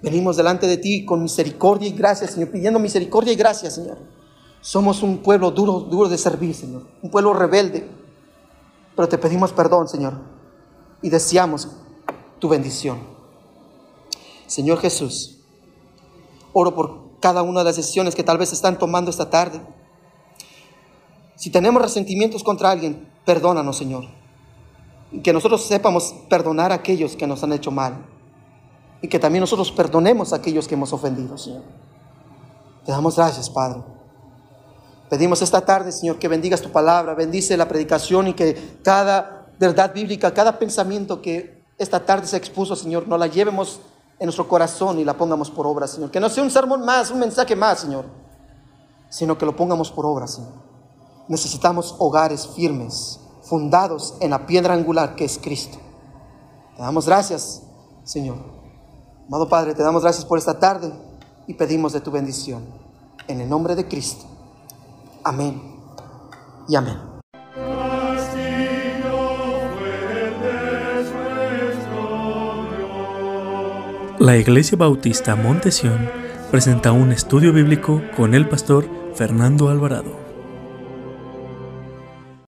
Venimos delante de ti con misericordia y gracia, Señor, pidiendo misericordia y gracia, Señor. Somos un pueblo duro, duro de servir, Señor, un pueblo rebelde, pero te pedimos perdón, Señor, y deseamos tu bendición. Señor Jesús, oro por cada una de las decisiones que tal vez están tomando esta tarde. Si tenemos resentimientos contra alguien, perdónanos, Señor. Y que nosotros sepamos perdonar a aquellos que nos han hecho mal. Y que también nosotros perdonemos a aquellos que hemos ofendido, Señor. Te damos gracias, Padre. Pedimos esta tarde, Señor, que bendigas tu palabra, bendice la predicación y que cada verdad bíblica, cada pensamiento que esta tarde se expuso, Señor, no la llevemos en nuestro corazón y la pongamos por obra, Señor. Que no sea un sermón más, un mensaje más, Señor, sino que lo pongamos por obra, Señor. Necesitamos hogares firmes, fundados en la piedra angular que es Cristo. Te damos gracias, Señor. Amado Padre, te damos gracias por esta tarde y pedimos de tu bendición. En el nombre de Cristo. Amén y amén. La Iglesia Bautista Montesión presenta un estudio bíblico con el pastor Fernando Alvarado.